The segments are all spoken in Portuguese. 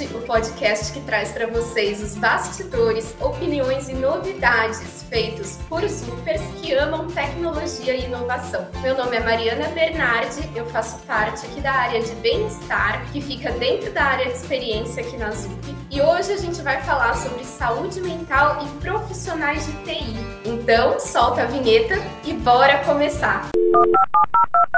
O podcast que traz para vocês os bastidores, opiniões e novidades feitos por supers que amam tecnologia e inovação. Meu nome é Mariana Bernardi, eu faço parte aqui da área de bem-estar, que fica dentro da área de experiência aqui na ZUP. E hoje a gente vai falar sobre saúde mental e profissionais de TI. Então, solta a vinheta e bora começar! Zupcast.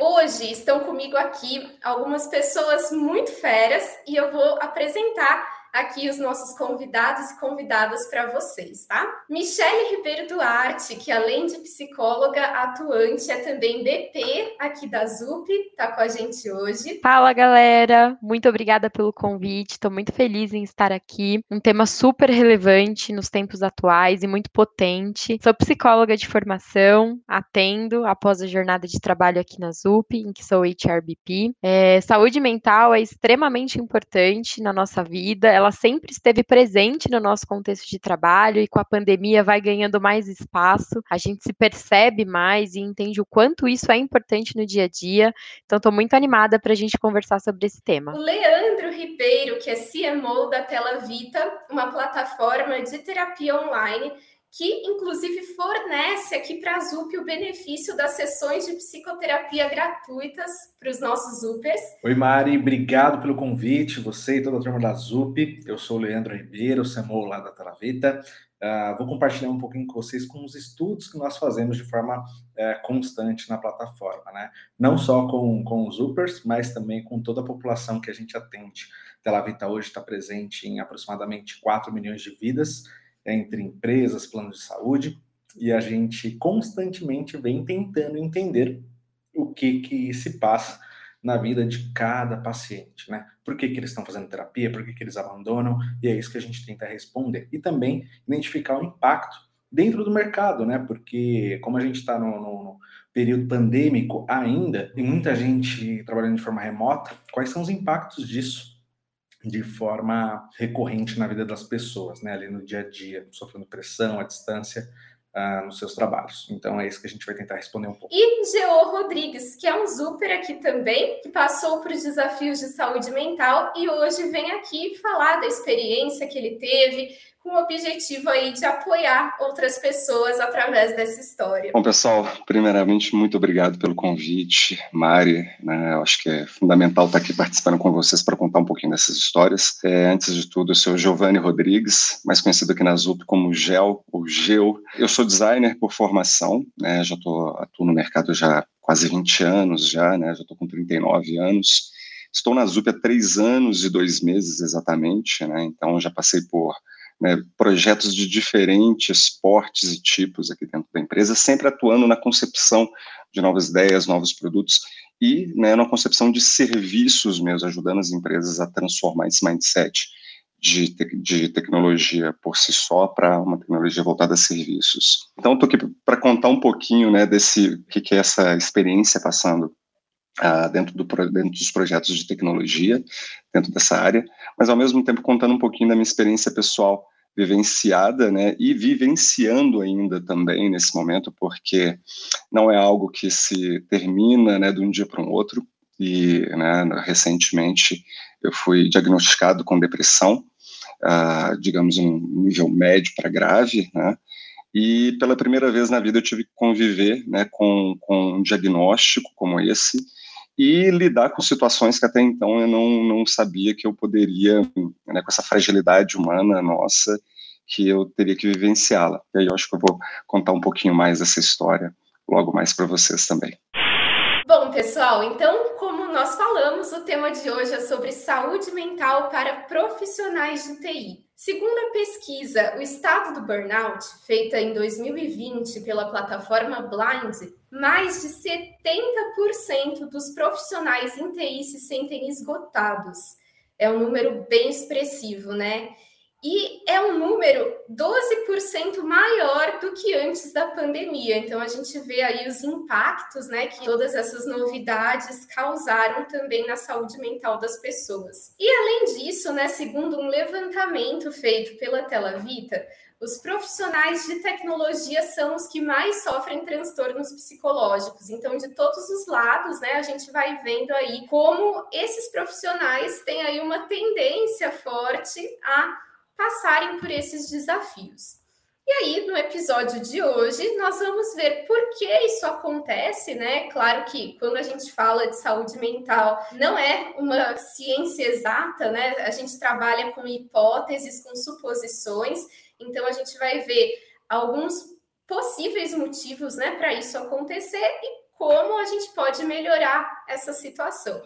Hoje estão comigo aqui algumas pessoas muito férias e eu vou apresentar aqui os nossos convidados e convidadas para vocês, tá? Michele Ribeiro Duarte, que além de psicóloga atuante, é também BP aqui da ZUP, tá com a gente hoje. Fala, galera! Muito obrigada pelo convite, estou muito feliz em estar aqui. Um tema super relevante nos tempos atuais e muito potente. Sou psicóloga de formação, atendo após a jornada de trabalho aqui na ZUP, em que sou HRBP. É, saúde mental é extremamente importante na nossa vida, ela sempre esteve presente no nosso contexto de trabalho e com a pandemia vai ganhando mais espaço, a gente se percebe mais e entende o quanto isso é importante no dia a dia. Então, estou muito animada para a gente conversar sobre esse tema. O Leandro Ribeiro, que é CMO da Tela Vita, uma plataforma de terapia online que inclusive fornece aqui para a ZUP o benefício das sessões de psicoterapia gratuitas para os nossos Upers. Oi, Mari, obrigado pelo convite, você e toda a turma da ZUP. Eu sou o Leandro Ribeiro, CMO lá da Telavita. Uh, vou compartilhar um pouquinho com vocês com os estudos que nós fazemos de forma uh, constante na plataforma, né? Não só com, com os Upers, mas também com toda a população que a gente atende. Telavita hoje está presente em aproximadamente 4 milhões de vidas, entre empresas, planos de saúde, e a gente constantemente vem tentando entender o que que se passa na vida de cada paciente, né? Por que, que eles estão fazendo terapia, por que, que eles abandonam, e é isso que a gente tenta responder. E também identificar o impacto dentro do mercado, né? Porque como a gente está no, no, período pandêmico ainda, e muita gente trabalhando de forma remota, quais são os impactos disso? De forma recorrente na vida das pessoas, né, ali no dia a dia, sofrendo pressão, à distância, uh, nos seus trabalhos. Então é isso que a gente vai tentar responder um pouco. E Geo Rodrigues, que é um super aqui também, que passou por desafios de saúde mental e hoje vem aqui falar da experiência que ele teve, com o objetivo aí de apoiar outras pessoas através dessa história. Bom, pessoal, primeiramente, muito obrigado pelo convite, Mari. Né, eu acho que é fundamental estar aqui participando com vocês para contar um pouquinho dessas histórias. É, antes de tudo, eu sou Giovanni Rodrigues, mais conhecido aqui na ZUP como Gel ou Geo. Eu sou designer por formação, né, já tô, atuo no mercado já quase 20 anos, já, né, já estou com 39 anos. Estou na ZUP há três anos e dois meses exatamente, né, então já passei por né, projetos de diferentes portes e tipos aqui dentro da empresa, sempre atuando na concepção de novas ideias, novos produtos e né, na concepção de serviços mesmo, ajudando as empresas a transformar esse mindset de, te de tecnologia por si só para uma tecnologia voltada a serviços. Então, estou aqui para contar um pouquinho né, desse que, que é essa experiência passando Uh, dentro, do, dentro dos projetos de tecnologia, dentro dessa área, mas ao mesmo tempo contando um pouquinho da minha experiência pessoal vivenciada, né, e vivenciando ainda também nesse momento, porque não é algo que se termina, né, de um dia para o outro, e, né, recentemente eu fui diagnosticado com depressão, uh, digamos, um nível médio para grave, né, e pela primeira vez na vida eu tive que conviver, né, com, com um diagnóstico como esse, e lidar com situações que até então eu não, não sabia que eu poderia, né, com essa fragilidade humana nossa, que eu teria que vivenciá-la. E aí eu acho que eu vou contar um pouquinho mais dessa história logo mais para vocês também. Bom, pessoal, então, como nós falamos, o tema de hoje é sobre saúde mental para profissionais de TI. Segundo a pesquisa O Estado do Burnout, feita em 2020 pela plataforma Blind, mais de 70% dos profissionais em TI se sentem esgotados. É um número bem expressivo, né? E é um número 12% maior do que antes da pandemia. Então a gente vê aí os impactos, né, que todas essas novidades causaram também na saúde mental das pessoas. E além disso, né, segundo um levantamento feito pela Telavita, os profissionais de tecnologia são os que mais sofrem transtornos psicológicos. Então, de todos os lados, né, a gente vai vendo aí como esses profissionais têm aí uma tendência forte a passarem por esses desafios. E aí, no episódio de hoje, nós vamos ver por que isso acontece, né? Claro que quando a gente fala de saúde mental, não é uma ciência exata, né? A gente trabalha com hipóteses, com suposições, então a gente vai ver alguns possíveis motivos, né, para isso acontecer e como a gente pode melhorar essa situação.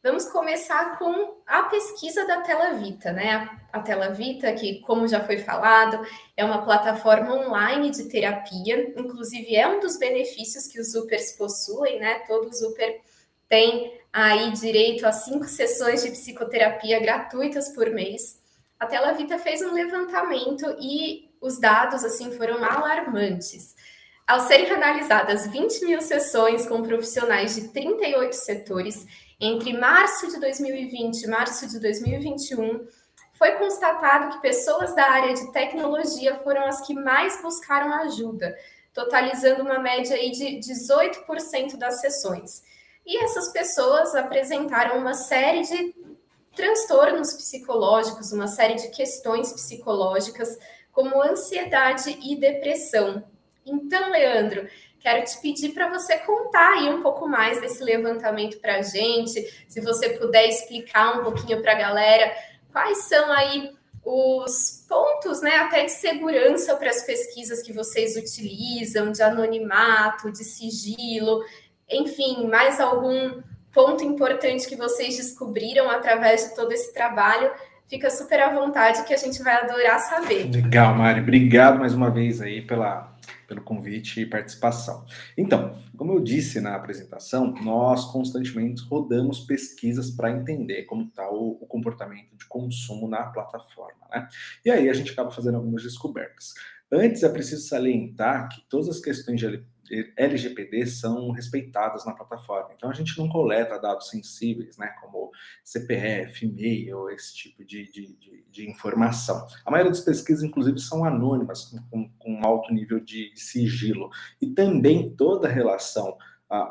Vamos começar com a pesquisa da Tela Vita, né? A Tela Vita, que, como já foi falado, é uma plataforma online de terapia, inclusive é um dos benefícios que os Upers possuem, né? Todo Super tem aí direito a cinco sessões de psicoterapia gratuitas por mês. A Tela Vita fez um levantamento e os dados assim foram alarmantes. Ao serem analisadas 20 mil sessões com profissionais de 38 setores, entre março de 2020 e março de 2021, foi constatado que pessoas da área de tecnologia foram as que mais buscaram ajuda, totalizando uma média aí de 18% das sessões. E essas pessoas apresentaram uma série de transtornos psicológicos, uma série de questões psicológicas, como ansiedade e depressão. Então, Leandro, Quero te pedir para você contar aí um pouco mais desse levantamento para a gente, se você puder explicar um pouquinho para a galera quais são aí os pontos, né, até de segurança para as pesquisas que vocês utilizam, de anonimato, de sigilo, enfim, mais algum ponto importante que vocês descobriram através de todo esse trabalho. Fica super à vontade que a gente vai adorar saber. Legal, Mari. Obrigado mais uma vez aí pela pelo convite e participação. Então, como eu disse na apresentação, nós constantemente rodamos pesquisas para entender como está o, o, comportamento de consumo na plataforma, né? E aí a gente acaba fazendo algumas descobertas. Antes é preciso salientar que todas as questões de LGPD são respeitadas na plataforma. Então a gente não coleta dados sensíveis, né, como CPF, e-mail, esse tipo de, de, de, de, informação. A maioria das pesquisas, inclusive, são anônimas, com, com alto nível de, de sigilo. E também toda relação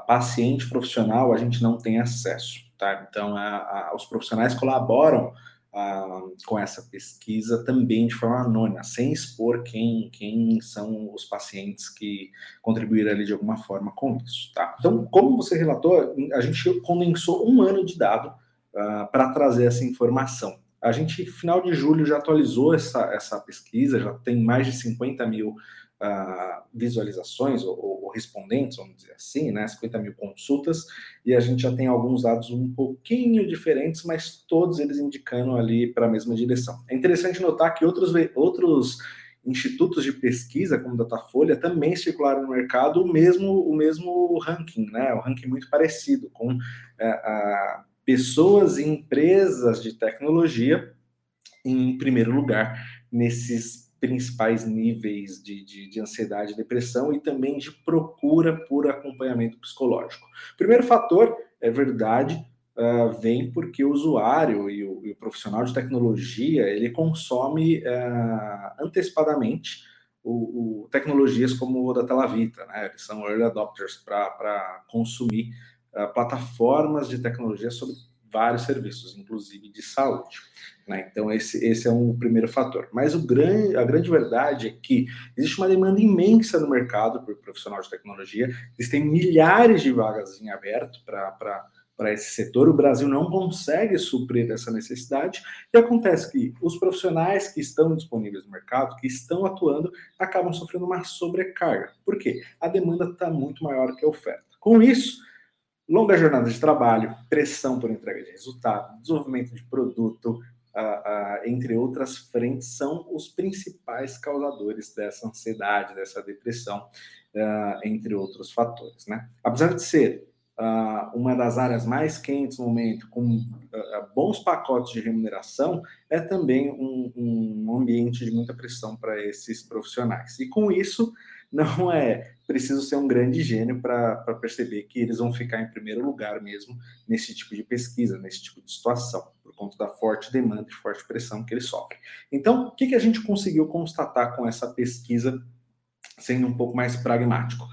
paciente-profissional a gente não tem acesso. Tá? Então, a, a, os profissionais colaboram com essa pesquisa também de forma anônima, sem expor quem, quem são os pacientes que contribuíram ali de alguma forma com isso, tá? Então, como você relatou, a gente condensou um ano de dado uh, para trazer essa informação. A gente, final de julho, já atualizou essa, essa pesquisa, já tem mais de 50 mil uh, visualizações ou, respondentes, vamos dizer assim, né? 50 mil consultas, e a gente já tem alguns dados um pouquinho diferentes, mas todos eles indicando ali para a mesma direção. É interessante notar que outros, outros institutos de pesquisa, como Datafolha, também circularam no mercado o mesmo, o mesmo ranking, né? O um ranking muito parecido, com uh, pessoas e empresas de tecnologia em primeiro lugar nesses principais níveis de, de, de, ansiedade e depressão e também de procura por acompanhamento psicológico. Primeiro fator, é verdade, uh, vem porque o usuário e o, e o, profissional de tecnologia ele consome uh, antecipadamente o, o, tecnologias como o da Telavita, né? Eles são early adopters para consumir uh, plataformas de tecnologia sobre vários serviços, inclusive de saúde. Né? Então, esse, esse é um primeiro fator. Mas o grande, a grande verdade é que existe uma demanda imensa no mercado por profissional de tecnologia, existem milhares de vagas em aberto para esse setor, o Brasil não consegue suprir essa necessidade, e acontece que os profissionais que estão disponíveis no mercado, que estão atuando, acabam sofrendo uma sobrecarga. Por quê? A demanda está muito maior que a oferta. Com isso, longa jornada de trabalho, pressão por entrega de resultado, desenvolvimento de produto, entre outras frentes, são os principais causadores dessa ansiedade, dessa depressão, entre outros fatores. Né? Apesar de ser uma das áreas mais quentes no momento, com bons pacotes de remuneração, é também um, um ambiente de muita pressão para esses profissionais. E com isso, não é preciso ser um grande gênio para perceber que eles vão ficar em primeiro lugar mesmo nesse tipo de pesquisa, nesse tipo de situação, por conta da forte demanda e forte pressão que eles sofrem. Então, o que, que a gente conseguiu constatar com essa pesquisa, sendo um pouco mais pragmático?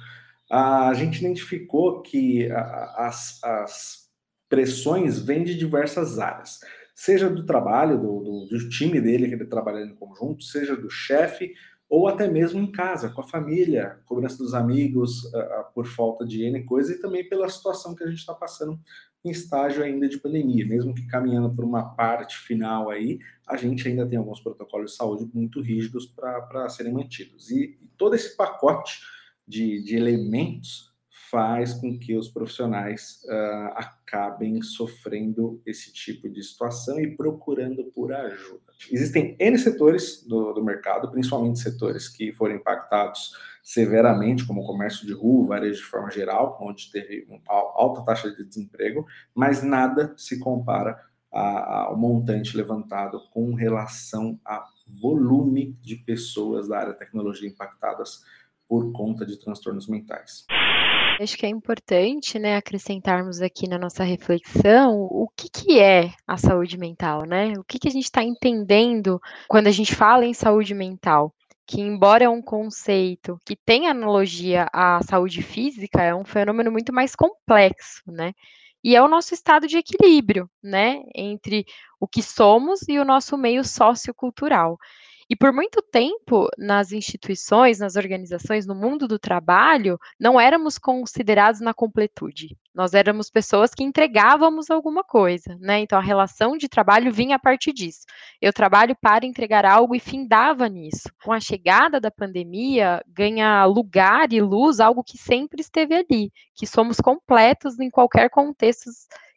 A gente identificou que as, as pressões vêm de diversas áreas, seja do trabalho, do, do, do time dele que ele trabalha em conjunto, seja do chefe, ou até mesmo em casa, com a família, cobrança dos amigos uh, por falta de N coisa e também pela situação que a gente está passando em estágio ainda de pandemia, mesmo que caminhando por uma parte final aí, a gente ainda tem alguns protocolos de saúde muito rígidos para serem mantidos. E, e, todo esse pacote de, de elementos faz com que os profissionais uh, acabem sofrendo esse tipo de situação e procurando por ajuda. Existem N setores do, do mercado, principalmente setores que foram impactados severamente, como o comércio de rua, varejo de forma geral, onde teve uma alta taxa de desemprego, mas nada se compara ao montante levantado com relação a volume de pessoas da área tecnologia impactadas por conta de transtornos mentais. Acho que é importante, né, acrescentarmos aqui na nossa reflexão o que, que é a saúde mental, né? O que, que a gente está entendendo quando a gente fala em saúde mental? Que, embora é um conceito que tem analogia à saúde física, é um fenômeno muito mais complexo, né? E é o nosso estado de equilíbrio, né, entre o que somos e o nosso meio sociocultural. E por muito tempo, nas instituições, nas organizações, no mundo do trabalho, não éramos considerados na completude. Nós éramos pessoas que entregávamos alguma coisa, né? Então a relação de trabalho vinha a partir disso. Eu trabalho para entregar algo e findava nisso. Com a chegada da pandemia, ganha lugar e luz algo que sempre esteve ali, que somos completos em qualquer contexto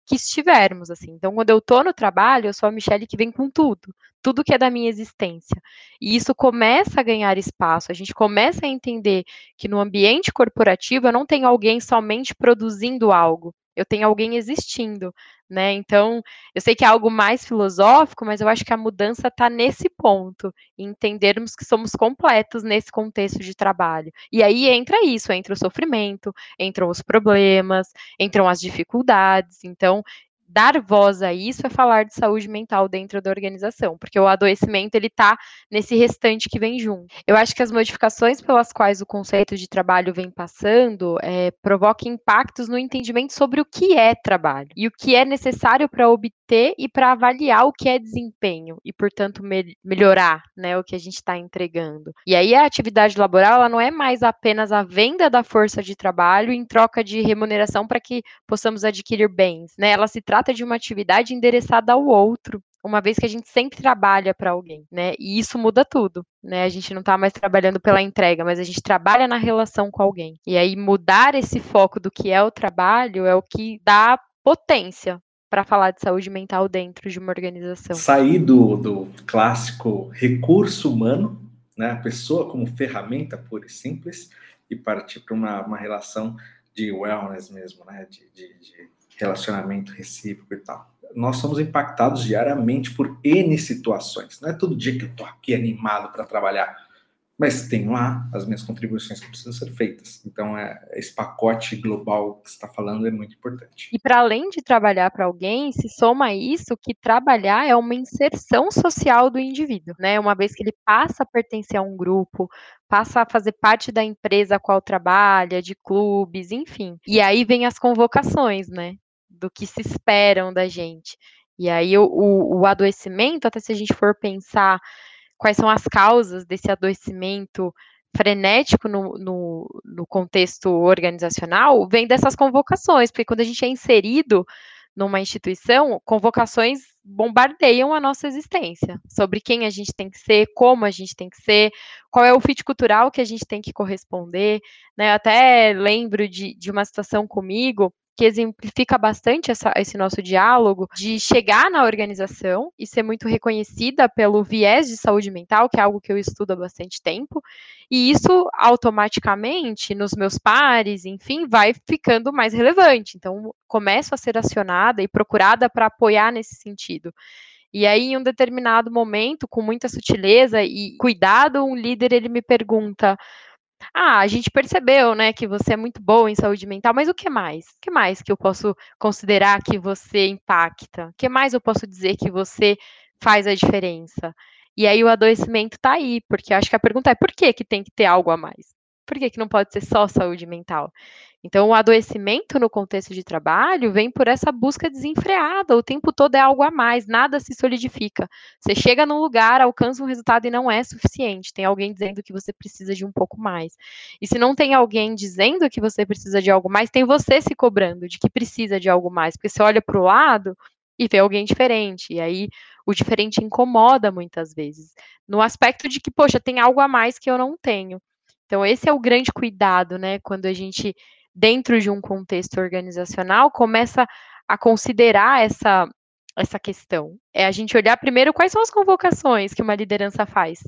que estivermos, assim. Então, quando eu tô no trabalho, eu sou a Michelle que vem com tudo, tudo que é da minha existência. E isso começa a ganhar espaço, a gente começa a entender que no ambiente corporativo eu não tenho alguém somente produzindo algo, eu tenho alguém existindo, né? Então, eu sei que é algo mais filosófico, mas eu acho que a mudança está nesse ponto, entendermos que somos completos nesse contexto de trabalho. E aí entra isso, entra o sofrimento, entram os problemas, entram as dificuldades. Então, dar voz a isso é falar de saúde mental dentro da organização, porque o adoecimento ele está nesse restante que vem junto. Eu acho que as modificações pelas quais o conceito de trabalho vem passando é, provocam impactos no entendimento sobre o que é trabalho e o que é necessário para obter e para avaliar o que é desempenho e, portanto, me melhorar né, o que a gente está entregando. E aí a atividade laboral ela não é mais apenas a venda da força de trabalho em troca de remuneração para que possamos adquirir bens, né? Ela se trata trata de uma atividade endereçada ao outro, uma vez que a gente sempre trabalha para alguém, né? E isso muda tudo, né? A gente não está mais trabalhando pela entrega, mas a gente trabalha na relação com alguém. E aí mudar esse foco do que é o trabalho é o que dá potência para falar de saúde mental dentro de uma organização. Sair do, do clássico recurso humano, né? A pessoa como ferramenta pura e simples, e partir para uma, uma relação de wellness mesmo, né? de, de, de relacionamento recíproco e tal. Nós somos impactados diariamente por N situações. Não é todo dia que eu tô aqui animado para trabalhar, mas tem lá as minhas contribuições que precisam ser feitas. Então, é, esse pacote global que está falando é muito importante. E para além de trabalhar para alguém, se soma isso que trabalhar é uma inserção social do indivíduo, né? Uma vez que ele passa a pertencer a um grupo, passa a fazer parte da empresa a qual trabalha, de clubes, enfim. E aí vem as convocações, né? Do que se esperam da gente. E aí o, o, o adoecimento, até se a gente for pensar quais são as causas desse adoecimento frenético no, no, no, contexto organizacional vem dessas convocações, porque quando a gente é inserido numa instituição, convocações bombardeiam a nossa existência sobre quem a gente tem que ser, como a gente tem que ser, qual é o fit cultural que a gente tem que corresponder. Né? Eu até lembro de, de uma situação comigo que exemplifica bastante essa, esse nosso diálogo de chegar na organização e ser muito reconhecida pelo viés de saúde mental, que é algo que eu estudo há bastante tempo, e isso automaticamente nos meus pares, enfim, vai ficando mais relevante. Então, começo a ser acionada e procurada para apoiar nesse sentido. E aí, em um determinado momento, com muita sutileza e cuidado, um líder ele me pergunta: ah, a gente percebeu, né, que você é muito boa em saúde mental, mas o que mais? O que mais que eu posso considerar que você impacta? O que mais eu posso dizer que você faz a diferença? E aí o adoecimento está aí, porque acho que a pergunta é por que que tem que ter algo a mais? Por que, que não pode ser só saúde mental? Então, o adoecimento no contexto de trabalho vem por essa busca desenfreada, o tempo todo é algo a mais, nada se solidifica. Você chega num lugar, alcança um resultado e não é suficiente. Tem alguém dizendo que você precisa de um pouco mais. E se não tem alguém dizendo que você precisa de algo mais, tem você se cobrando de que precisa de algo mais, porque você olha para o lado e vê alguém diferente. E aí o diferente incomoda muitas vezes, no aspecto de que, poxa, tem algo a mais que eu não tenho. Então, esse é o grande cuidado, né? Quando a gente, dentro de um contexto organizacional, começa a considerar essa, essa questão. É a gente olhar primeiro quais são as convocações que uma liderança faz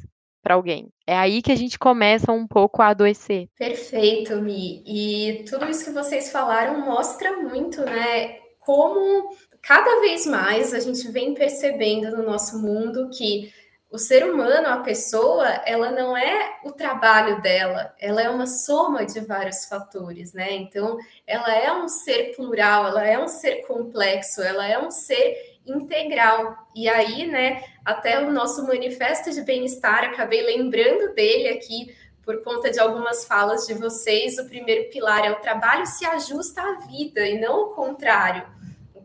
para alguém. É aí que a gente começa um pouco a adoecer. Perfeito, Mi. E tudo isso que vocês falaram mostra muito, né? Como cada vez mais a gente vem percebendo no nosso mundo que o ser humano, a pessoa, ela não é o trabalho dela, ela é uma soma de vários fatores, né? Então, ela é um ser plural, ela é um ser complexo, ela é um ser integral. E aí, né, até o nosso manifesto de bem-estar, acabei lembrando dele aqui por conta de algumas falas de vocês. O primeiro pilar é o trabalho se ajusta à vida e não o contrário.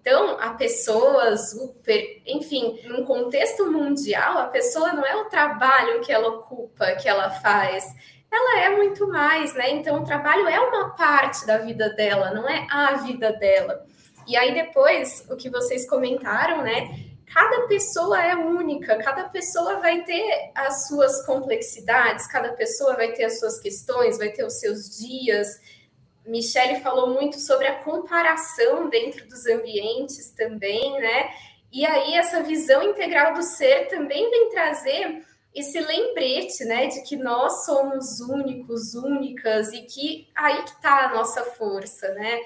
Então, a pessoa super, enfim, num contexto mundial, a pessoa não é o trabalho que ela ocupa, que ela faz, ela é muito mais, né? Então, o trabalho é uma parte da vida dela, não é a vida dela. E aí, depois, o que vocês comentaram, né? Cada pessoa é única, cada pessoa vai ter as suas complexidades, cada pessoa vai ter as suas questões, vai ter os seus dias. Michele falou muito sobre a comparação dentro dos ambientes também, né? E aí essa visão integral do ser também vem trazer esse lembrete, né, de que nós somos únicos, únicas e que aí que está a nossa força, né?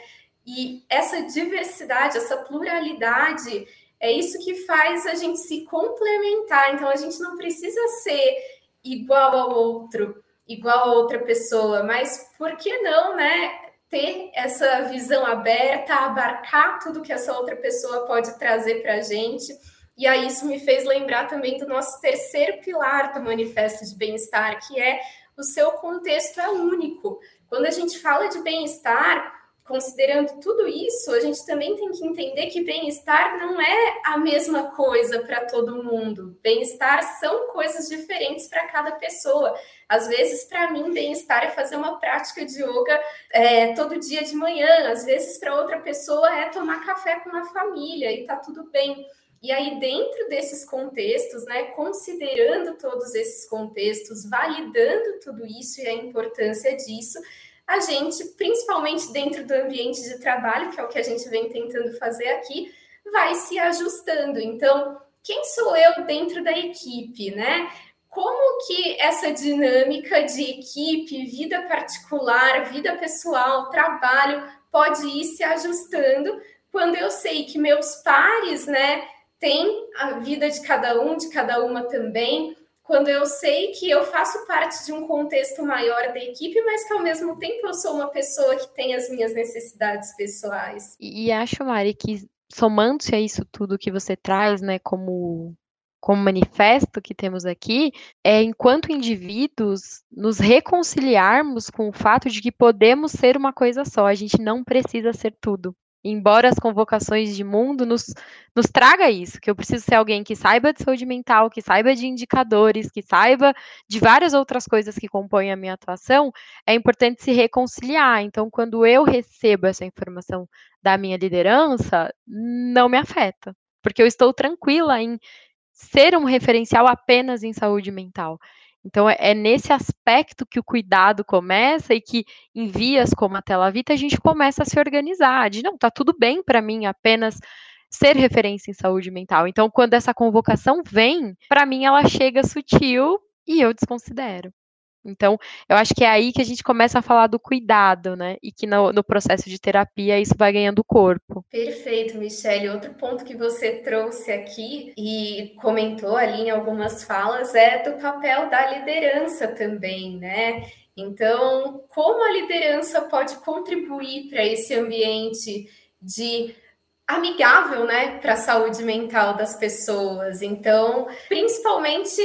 E essa diversidade, essa pluralidade, é isso que faz a gente se complementar. Então a gente não precisa ser igual ao outro, igual a outra pessoa, mas por que não, né? Ter essa visão aberta, abarcar tudo que essa outra pessoa pode trazer para a gente. E aí isso me fez lembrar também do nosso terceiro pilar do manifesto de bem-estar, que é o seu contexto é único. Quando a gente fala de bem-estar, considerando tudo isso, a gente também tem que entender que bem-estar não é a mesma coisa para todo mundo. Bem-estar são coisas diferentes para cada pessoa. Às vezes, para mim, bem-estar é fazer uma prática de yoga é, todo dia de manhã. Às vezes, para outra pessoa, é tomar café com a família e tá tudo bem. E aí, dentro desses contextos, né, considerando todos esses contextos, validando tudo isso e a importância disso, a gente, principalmente dentro do ambiente de trabalho, que é o que a gente vem tentando fazer aqui, vai se ajustando. Então, quem sou eu dentro da equipe, né? Como que essa dinâmica de equipe, vida particular, vida pessoal, trabalho pode ir se ajustando quando eu sei que meus pares, né, têm a vida de cada um, de cada uma também, quando eu sei que eu faço parte de um contexto maior da equipe, mas que ao mesmo tempo eu sou uma pessoa que tem as minhas necessidades pessoais. E acho, Mari, que somando-se a isso tudo que você traz, né, como como manifesto que temos aqui, é enquanto indivíduos nos reconciliarmos com o fato de que podemos ser uma coisa só, a gente não precisa ser tudo embora as convocações de mundo nos, nos traga isso, que eu preciso ser alguém que saiba de saúde mental, que saiba de indicadores, que saiba de várias outras coisas que compõem a minha atuação, é importante se reconciliar. Então, quando eu recebo essa informação da minha liderança, não me afeta, porque eu estou tranquila em ser um referencial apenas em saúde mental. Então, é, é nesse aspecto que o cuidado começa e que em vias como a Tela Vita a gente começa a se organizar, de não, tá tudo bem para mim apenas ser referência em saúde mental. Então, quando essa convocação vem, para mim ela chega sutil e eu desconsidero. Então, eu acho que é aí que a gente começa a falar do cuidado, né? E que no, no, processo de terapia isso vai ganhando corpo. Perfeito, Michelle. Outro ponto que você trouxe aqui e comentou ali em algumas falas é do papel da liderança também, né? Então, como a liderança pode contribuir para esse ambiente de amigável, né, para a saúde mental das pessoas. Então, principalmente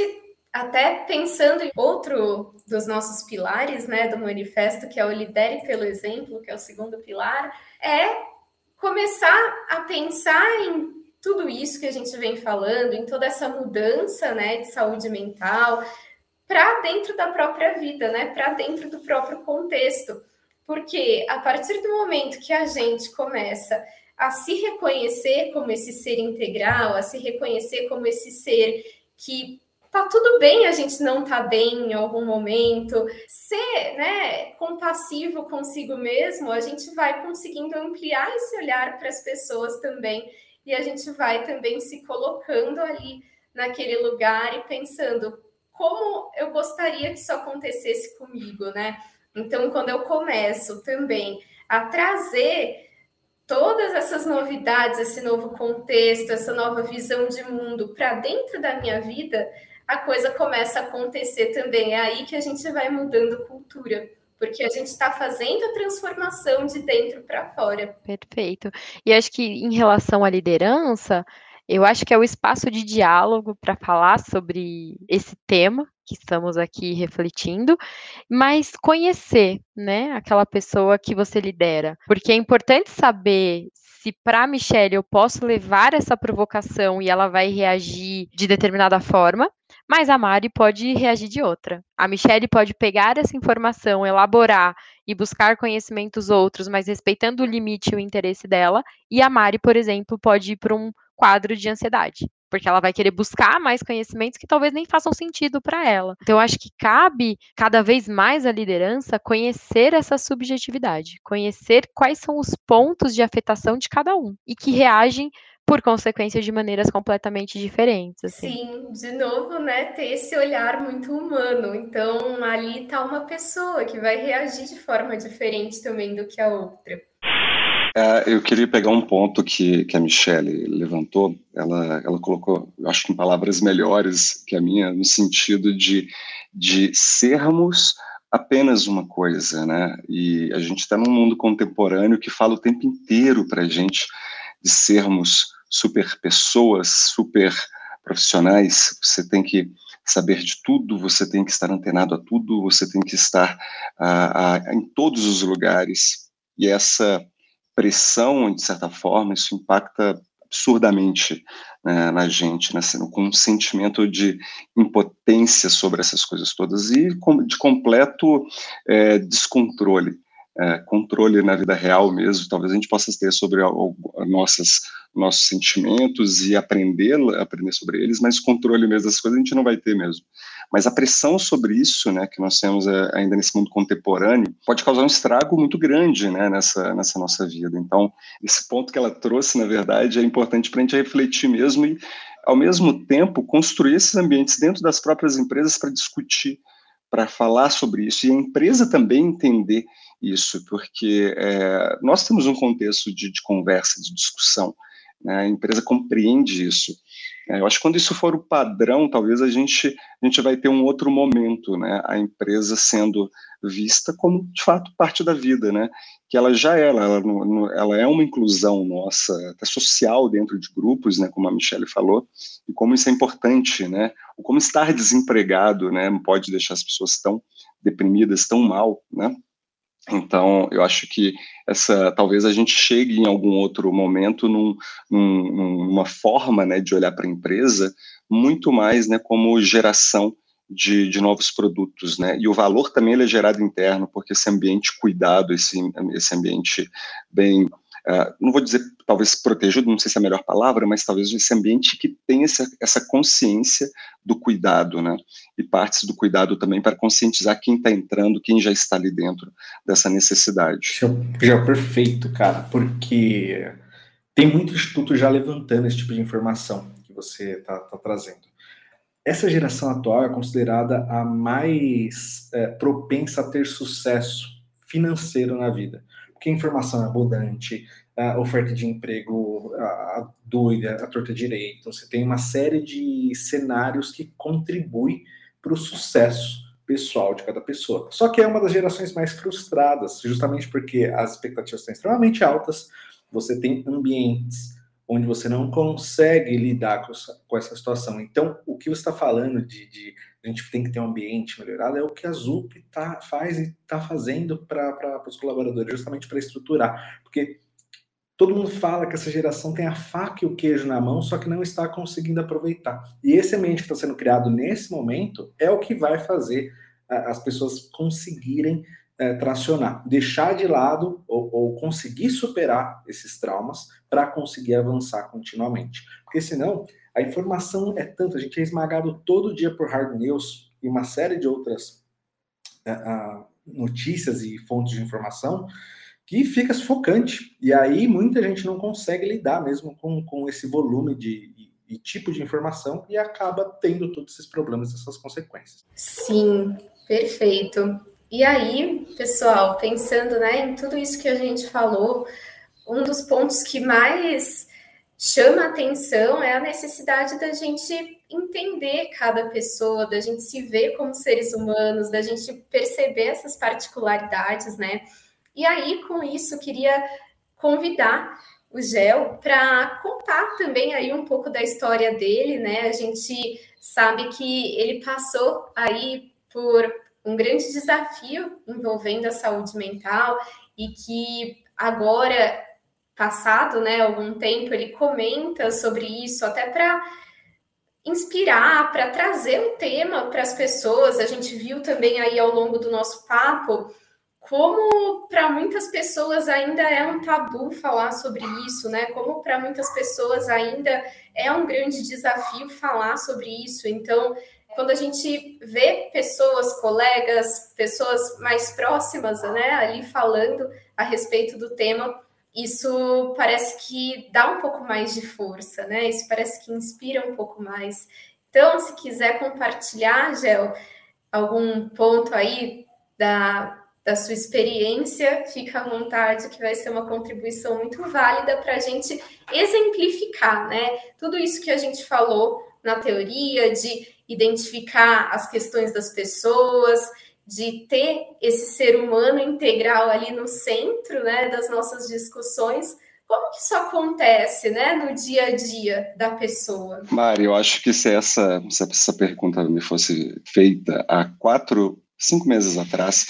até pensando em outro dos nossos pilares, né, do manifesto, que é o lidere pelo exemplo, que é o segundo pilar, é começar a pensar em tudo isso que a gente vem falando, em toda essa mudança, né, de saúde mental para dentro da própria vida, né, para dentro do próprio contexto. Porque a partir do momento que a gente começa a se reconhecer como esse ser integral, a se reconhecer como esse ser que tá tudo bem a gente não tá bem em algum momento, ser, né, compassivo consigo mesmo, a gente vai conseguindo ampliar esse olhar para as pessoas também e a gente vai também se colocando ali naquele lugar e pensando como eu gostaria que isso acontecesse comigo, né? Então, quando eu começo também a trazer todas essas novidades, esse novo contexto, essa nova visão de mundo para dentro da minha vida, a coisa começa a acontecer também. É aí que a gente vai mudando cultura. Porque a gente está fazendo a transformação de dentro para fora. Perfeito. E acho que em relação à liderança, eu acho que é o espaço de diálogo para falar sobre esse tema que estamos aqui refletindo, mas conhecer, né, aquela pessoa que você lidera, porque é importante saber se para Michelle eu posso levar essa provocação e ela vai reagir de determinada forma, mas a Mari pode reagir de outra. A Michelle pode pegar essa informação, elaborar e buscar conhecimentos outros, mas respeitando o limite e o interesse dela, e a Mari, por exemplo, pode ir para um quadro de ansiedade, porque ela vai querer buscar mais conhecimentos que talvez nem façam sentido para ela. Então, eu acho que cabe cada vez mais à liderança conhecer essa subjetividade, conhecer quais são os pontos de afetação de cada um e que reagem por consequência de maneiras completamente diferentes. Assim. Sim, de novo, né, ter esse olhar muito humano. Então, ali está uma pessoa que vai reagir de forma diferente também do que a outra. É, eu queria pegar um ponto que, que a Michelle levantou. Ela, ela colocou, eu acho que em palavras melhores que a minha, no sentido de, de sermos apenas uma coisa, né? E a gente está num mundo contemporâneo que fala o tempo inteiro para a gente de sermos super pessoas, super profissionais. Você tem que saber de tudo, você tem que estar antenado a tudo, você tem que estar em todos os lugares. E essa pressão, de certa forma, isso impacta absurdamente né, na gente, né, com um sentimento de impotência sobre essas coisas todas e de completo é, descontrole. É, controle na vida real mesmo, talvez a gente possa ter sobre a, a nossas nossos sentimentos e aprender aprender sobre eles, mas controle mesmo das coisas a gente não vai ter mesmo. Mas a pressão sobre isso, né, que nós temos é, ainda nesse mundo contemporâneo, pode causar um estrago muito grande, né, nessa nessa nossa vida. Então, esse ponto que ela trouxe, na verdade, é importante para a gente refletir mesmo e, ao mesmo tempo, construir esses ambientes dentro das próprias empresas para discutir, para falar sobre isso e a empresa também entender isso, porque é, nós temos um contexto de, de conversa, de discussão. Né, a empresa compreende isso. É, eu acho que quando isso for o padrão, talvez a gente, a gente vai ter um outro momento, né? A empresa sendo vista como, de fato, parte da vida, né? Que ela já é, ela, ela é uma inclusão nossa, até social dentro de grupos, né? Como a Michelle falou, e como isso é importante, né? Como estar desempregado, né? Pode deixar as pessoas tão deprimidas, tão mal, né? Então, eu acho que essa talvez a gente chegue em algum outro momento num, num, numa forma né, de olhar para a empresa muito mais né, como geração de, de, novos produtos, né? E o valor também é gerado interno, porque esse ambiente cuidado, esse, esse ambiente bem uh, não vou dizer talvez protegido, não sei se é a melhor palavra, mas talvez esse ambiente que tenha essa, essa consciência do cuidado, né? E partes do cuidado também para conscientizar quem está entrando, quem já está ali dentro dessa necessidade. Já é perfeito, cara, porque tem muito instituto já levantando esse tipo de informação que você está tá trazendo. Essa geração atual é considerada a mais é, propensa a ter sucesso financeiro na vida, porque a informação é abundante, a oferta de emprego a doida, a torta direito, você tem uma série de cenários que contribuem para o sucesso pessoal de cada pessoa. Só que é uma das gerações mais frustradas, justamente porque as expectativas estão extremamente altas, você tem ambientes onde você não consegue lidar com essa, com essa situação. Então, o que você está falando de, de, a gente tem que ter um ambiente melhorado é o que a ZUP tá, faz e está fazendo para os colaboradores, justamente para estruturar. Porque todo mundo fala que essa geração tem a faca e o queijo na mão, só que não está conseguindo aproveitar. E esse ambiente que está sendo criado nesse momento é o que vai fazer as pessoas conseguirem é, tracionar, deixar de lado ou, ou conseguir superar esses traumas para conseguir avançar continuamente. Porque senão a informação é tanto, a gente é esmagado todo dia por hard news e uma série de outras uh, notícias e fontes de informação que fica sufocante. E aí muita gente não consegue lidar mesmo com, com esse volume de e tipo de informação e acaba tendo todos esses problemas, essas consequências. Sim, perfeito. E aí, pessoal, pensando né, em tudo isso que a gente falou, um dos pontos que mais chama atenção é a necessidade da gente entender cada pessoa, da gente se ver como seres humanos, da gente perceber essas particularidades, né? E aí, com isso, queria convidar o Gel para contar também aí um pouco da história dele, né? A gente sabe que ele passou aí por um grande desafio envolvendo a saúde mental e que agora, passado né, algum tempo, ele comenta sobre isso, até para inspirar, para trazer um tema para as pessoas. A gente viu também aí ao longo do nosso papo como para muitas pessoas ainda é um tabu falar sobre isso, né? Como para muitas pessoas ainda é um grande desafio falar sobre isso. Então, quando a gente vê pessoas, colegas, pessoas mais próximas, né, ali falando a respeito do tema, isso parece que dá um pouco mais de força, né? Isso parece que inspira um pouco mais. Então, se quiser compartilhar, Gel, algum ponto aí da, da sua experiência, fica à vontade, que vai ser uma contribuição muito válida para a gente exemplificar, né? Tudo isso que a gente falou na teoria de identificar as questões das pessoas, de ter esse ser humano integral ali no centro né, das nossas discussões. Como que isso acontece né, no dia a dia da pessoa? Mari, eu acho que se essa, se essa pergunta me fosse feita há quatro, cinco meses atrás,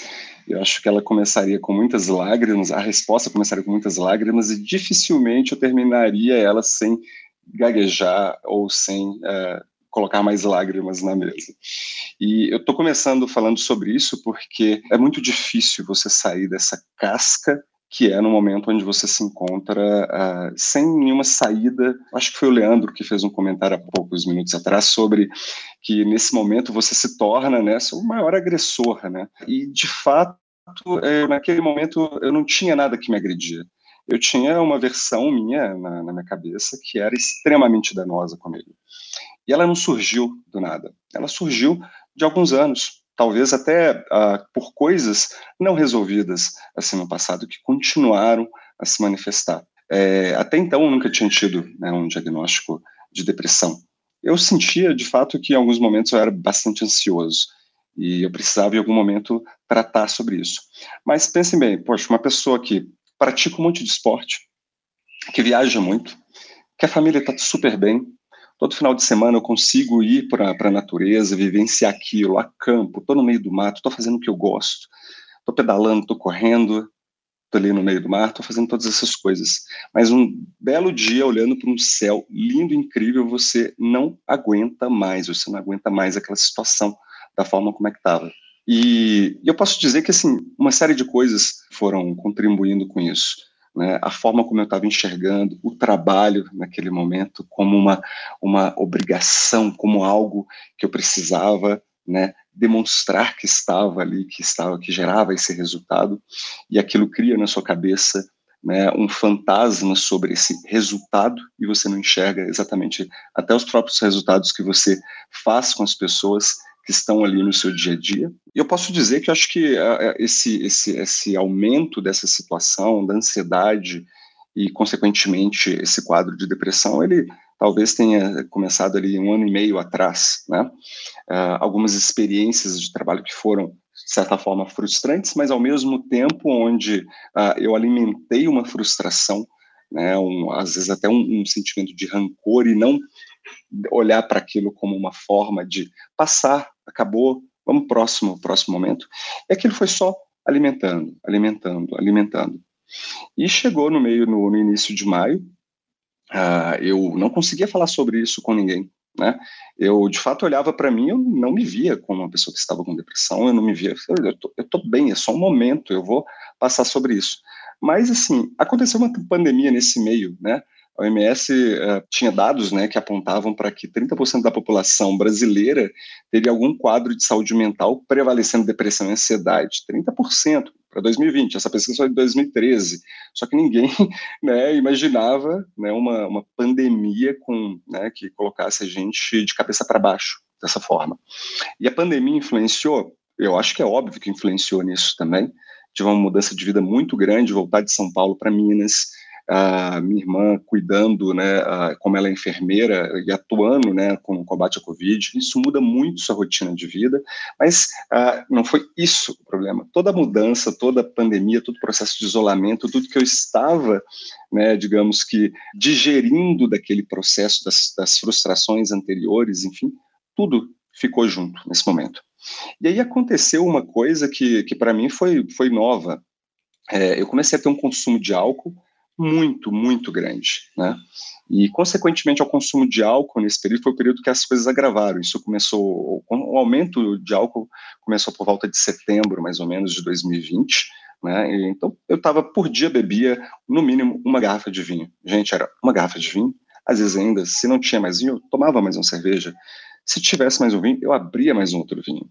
eu acho que ela começaria com muitas lágrimas, a resposta começaria com muitas lágrimas e dificilmente eu terminaria ela sem gaguejar ou sem uh, colocar mais lágrimas na mesa. E eu estou começando falando sobre isso porque é muito difícil você sair dessa casca que é no momento onde você se encontra uh, sem nenhuma saída. Acho que foi o Leandro que fez um comentário há poucos minutos atrás sobre que nesse momento você se torna né, o maior agressor, né? E de fato, é, naquele momento eu não tinha nada que me agredia. Eu tinha uma versão minha na, na minha cabeça que era extremamente danosa comigo. E ela não surgiu do nada. Ela surgiu de alguns anos, talvez até uh, por coisas não resolvidas assim no passado que continuaram a se manifestar. É, até então eu nunca tinha tido né, um diagnóstico de depressão. Eu sentia de fato que em alguns momentos eu era bastante ansioso e eu precisava em algum momento tratar sobre isso. Mas pensem bem, poxa, uma pessoa que pratica um monte de esporte, que viaja muito, que a família está super bem, Todo final de semana eu consigo ir para a natureza, vivenciar aquilo, a campo, estou no meio do mato, estou fazendo o que eu gosto, estou pedalando, estou correndo, estou ali no meio do mar, estou fazendo todas essas coisas. Mas um belo dia, olhando para um céu lindo, incrível, você não aguenta mais, você não aguenta mais aquela situação da forma como é que estava. E eu posso dizer que, assim, uma série de coisas foram contribuindo com isso. né, a forma como eu estava enxergando o trabalho naquele momento como uma, uma obrigação, como algo que eu precisava né, demonstrar que estava ali, que estava, que gerava esse resultado, e aquilo cria na sua cabeça né, um fantasma sobre esse resultado e você não enxerga exatamente até os próprios resultados que você faz com as pessoas que estão ali no seu dia a dia. E eu posso dizer que acho que uh, esse, esse, esse aumento dessa situação, da ansiedade e, consequentemente, esse quadro de depressão, ele talvez tenha começado ali um ano e meio atrás, né? Uh, algumas experiências de trabalho que foram de certa forma frustrantes, mas ao mesmo tempo onde eu alimentei uma frustração, né, um, às vezes até um, um sentimento de rancor e não olhar para aquilo como uma forma de passar, acabou, vamos próximo, próximo momento. E aquilo foi só alimentando, alimentando, alimentando. E chegou no meio, no, no início de maio, uh, eu não conseguia falar sobre isso com ninguém. Né? Eu, de fato, olhava para mim, eu não me via como uma pessoa que estava com depressão, eu não me via, eu tô, eu tô bem, é só um momento, eu vou passar sobre isso. Mas, assim, aconteceu uma pandemia nesse meio, né? A OMS uh, eh, tinha dados né, que apontavam para que 30% da população brasileira teria algum quadro de saúde mental prevalecendo depressão e ansiedade. 30% para 2020. Essa pesquisa foi de 2013. Só que ninguém né, imaginava né, uma, uma pandemia com, né, que colocasse a gente de cabeça para baixo dessa forma. E a pandemia influenciou? Eu acho que é óbvio que influenciou nisso também. Tive uma mudança de vida muito grande, voltar de São Paulo para Minas, a minha irmã cuidando, né, como ela é enfermeira e atuando, né, com o combate à Covid, isso muda muito sua rotina de vida, mas não foi isso o problema. Toda a mudança, toda a pandemia, todo o processo de isolamento, tudo que eu estava, né, digamos que digerindo daquele processo das, das frustrações anteriores, enfim, tudo ficou junto nesse momento. E aí aconteceu uma coisa que, que para mim foi, foi nova. É, eu comecei a ter um consumo de álcool muito, muito grande, né? E, consequentemente, ao consumo de álcool nesse período, foi o período que as coisas agravaram. Isso começou, o aumento de álcool começou por volta de setembro, mais ou menos, de 2020, né? E, então, eu estava, por dia, bebia, no mínimo, uma garrafa de vinho. Gente, era uma garrafa de vinho, às vezes ainda, se não tinha mais vinho, eu tomava mais uma cerveja. Se tivesse mais um vinho, eu abria mais um outro vinho.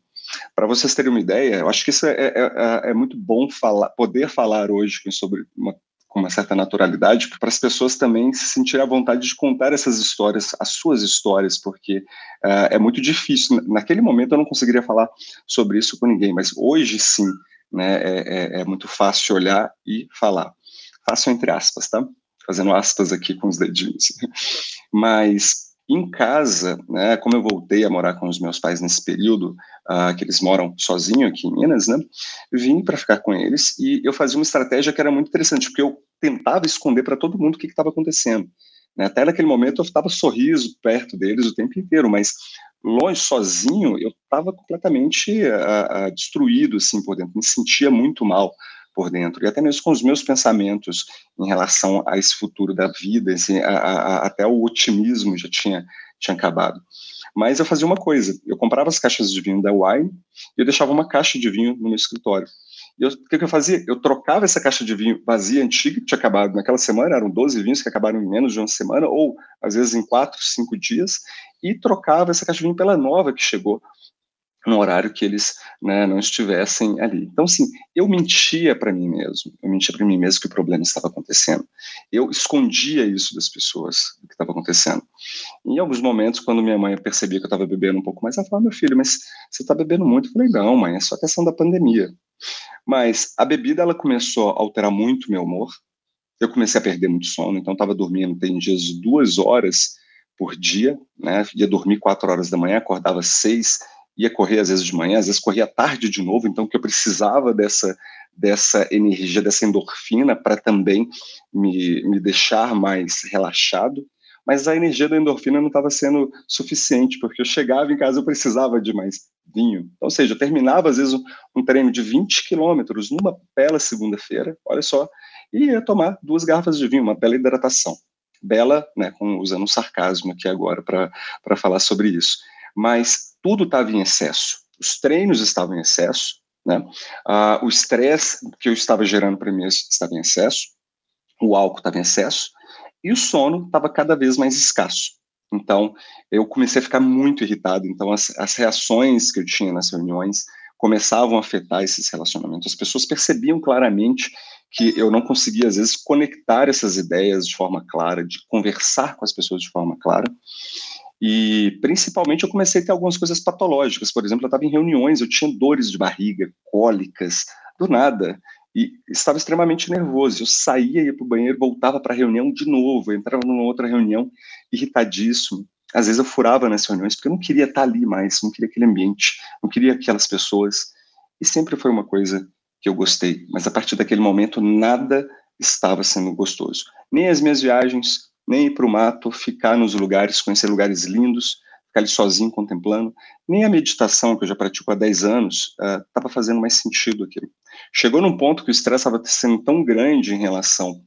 Para vocês terem uma ideia, eu acho que isso é, é, é, é muito bom falar, poder falar hoje sobre uma com uma certa naturalidade, para as pessoas também se sentirem à vontade de contar essas histórias, as suas histórias, porque uh, é muito difícil. Naquele momento eu não conseguiria falar sobre isso com ninguém, mas hoje sim, né, é, é, é muito fácil olhar e falar. Fácil entre aspas, tá? Fazendo aspas aqui com os dedinhos. Mas em casa, né, como eu voltei a morar com os meus pais nesse período, uh, que eles moram sozinho aqui em Minas, né, vim para ficar com eles e eu fazia uma estratégia que era muito interessante, porque eu tentava esconder para todo mundo o que estava acontecendo. Né? Até naquele momento eu estava sorriso perto deles o tempo inteiro, mas longe, sozinho, eu estava completamente uh, uh, destruído assim por dentro, me sentia muito mal por dentro, e até mesmo com os meus pensamentos em relação a esse futuro da vida, assim, a, a, até o otimismo já tinha, tinha acabado. Mas eu fazia uma coisa, eu comprava as caixas de vinho da Wine e eu deixava uma caixa de vinho no meu escritório. E o que, que, eu fazia? Eu trocava essa caixa de vinho vazia, antiga, que tinha acabado naquela semana, eram 12 vinhos que acabaram em menos de uma semana, ou às vezes em 4, 5 dias, e trocava essa caixa de vinho pela nova que chegou no horário que eles né, não estivessem ali. Então, assim, eu mentia para mim mesmo, eu mentia para mim mesmo que o problema estava acontecendo. Eu escondia isso das pessoas, o que estava acontecendo. Em alguns momentos, quando minha mãe percebia que eu estava bebendo um pouco mais, ela falava, meu filho, mas você está bebendo muito? Eu falei, não, mãe, é só questão da pandemia. Mas a bebida, ela começou a alterar muito meu humor, eu comecei a perder muito sono, então estava dormindo, tem dias duas horas por dia, né, ia dormir quatro horas da manhã, acordava seis, ia correr às vezes de manhã, às vezes corria tarde de novo, então que eu precisava dessa dessa energia, dessa endorfina para também me, me deixar mais relaxado, mas a energia da endorfina não estava sendo suficiente, porque eu chegava em casa eu precisava de mais vinho. Ou seja, eu terminava às vezes um, um treino de 20 quilômetros numa bela segunda-feira, olha só, e ia tomar duas garrafas de vinho, uma bela hidratação. Bela, né, com, usando um sarcasmo aqui agora para falar sobre isso. Mas tudo estava em excesso. Os treinos estavam em excesso, né? Ah, o estresse que eu estava gerando para mim estava em excesso, o álcool estava em excesso e o sono estava cada vez mais escasso. Então, eu comecei a ficar muito irritado. Então, as, as reações que eu tinha nas reuniões começavam a afetar esses relacionamentos. As pessoas percebiam claramente que eu não conseguia, às vezes, conectar essas ideias de forma clara, de conversar com as pessoas de forma clara. E, principalmente, eu comecei a ter algumas coisas patológicas. Por exemplo, eu estava em reuniões, eu tinha dores de barriga, cólicas, do nada e estava extremamente nervoso. Eu saía, ia para o banheiro, voltava para a reunião de novo, entrava numa outra reunião, irritadíssimo. Às vezes eu furava nas reuniões porque eu não queria estar ali mais, não queria aquele ambiente, não queria aquelas pessoas. E sempre foi uma coisa que eu gostei, mas a partir daquele momento nada estava sendo gostoso. Nem as minhas viagens, nem ir para o mato, ficar nos lugares, conhecer lugares lindos, ficar ali sozinho contemplando, nem a meditação, que eu já pratico há 10 anos, estava uh, fazendo mais sentido aquilo. Chegou num ponto que o estresse estava sendo tão grande em relação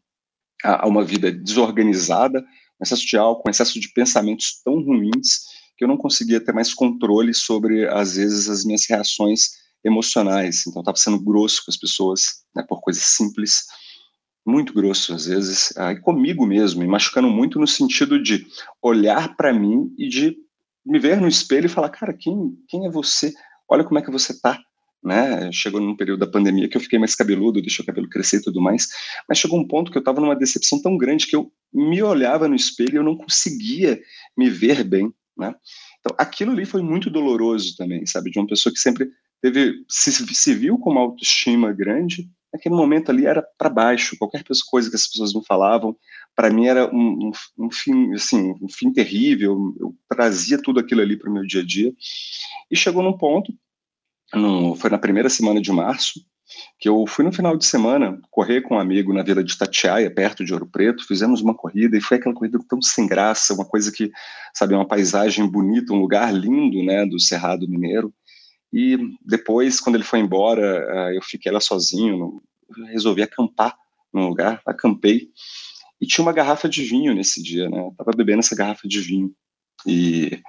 a, a, uma vida desorganizada, excesso de álcool, excesso de pensamentos tão ruins, que eu não conseguia ter mais controle sobre, às vezes, as minhas reações emocionais. Então, estava sendo grosso com as pessoas, né, por coisas simples, muito grosso às vezes, ah, e comigo mesmo, me machucando muito no sentido de olhar para mim e de me ver no espelho e falar, cara, quem, quem é você? Olha como é que você tá, né? Chegou num período da pandemia que eu fiquei mais cabeludo, deixei o cabelo crescer e tudo mais, mas chegou um ponto que eu estava numa decepção tão grande que eu me olhava no espelho e eu não conseguia me ver bem, né? Então, aquilo ali foi muito doloroso também, sabe? De uma pessoa que sempre teve, se, se viu com uma autoestima grande, naquele momento ali era para baixo, qualquer coisa que as pessoas me falavam, para mim era um, um, um, fim, assim, um fim terrível, eu trazia tudo aquilo ali para o meu dia a dia, e chegou num ponto, no, foi na primeira semana de março, que eu fui no final de semana correr com um amigo na vila de Itatiaia, perto de Ouro Preto, fizemos uma corrida, e foi aquela corrida tão sem graça, uma coisa que, sabe, uma paisagem bonita, um lugar lindo, né, do Cerrado Mineiro, e depois, quando ele foi embora, eu fiquei lá sozinho, resolvi acampar num lugar, acampei, e tinha uma garrafa de vinho nesse dia, né? Eu tava bebendo essa garrafa de vinho. E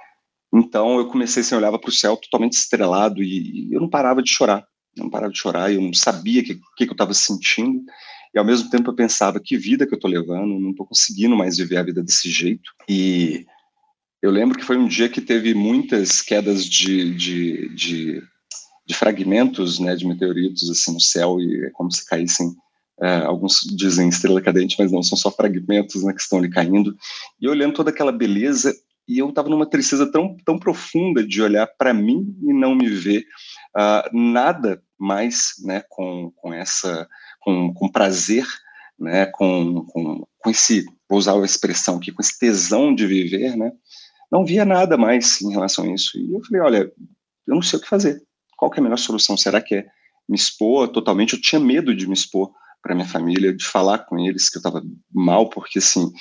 então eu comecei assim, eu olhava para o céu totalmente estrelado e, eu não parava de chorar. Eu não parava de chorar, eu não sabia o que, que, que eu estava sentindo. E ao mesmo tempo eu pensava, que vida que eu estou levando, não estou conseguindo mais viver a vida desse jeito. E eu lembro que foi um dia que teve muitas quedas de, de, de, de fragmentos né, de meteoritos assim, no céu, e é como se caíssem é, alguns dizem estrela cadente, mas não, são só fragmentos né, que estão ali caindo. E olhando toda aquela beleza, e eu estava numa tristeza tão, tão profunda de olhar para mim e não me ver uh, nada mais né, com, com essa, com, com prazer, né, com, com, com esse, vou usar a expressão aqui, com esse tesão de viver, né, não via nada mais em relação a isso. E eu falei, olha, eu não sei o que fazer. Qual que é a melhor solução? Será que é me expor totalmente? Eu tinha medo de me expor para minha família, de falar com eles que eu estava mal, porque assim,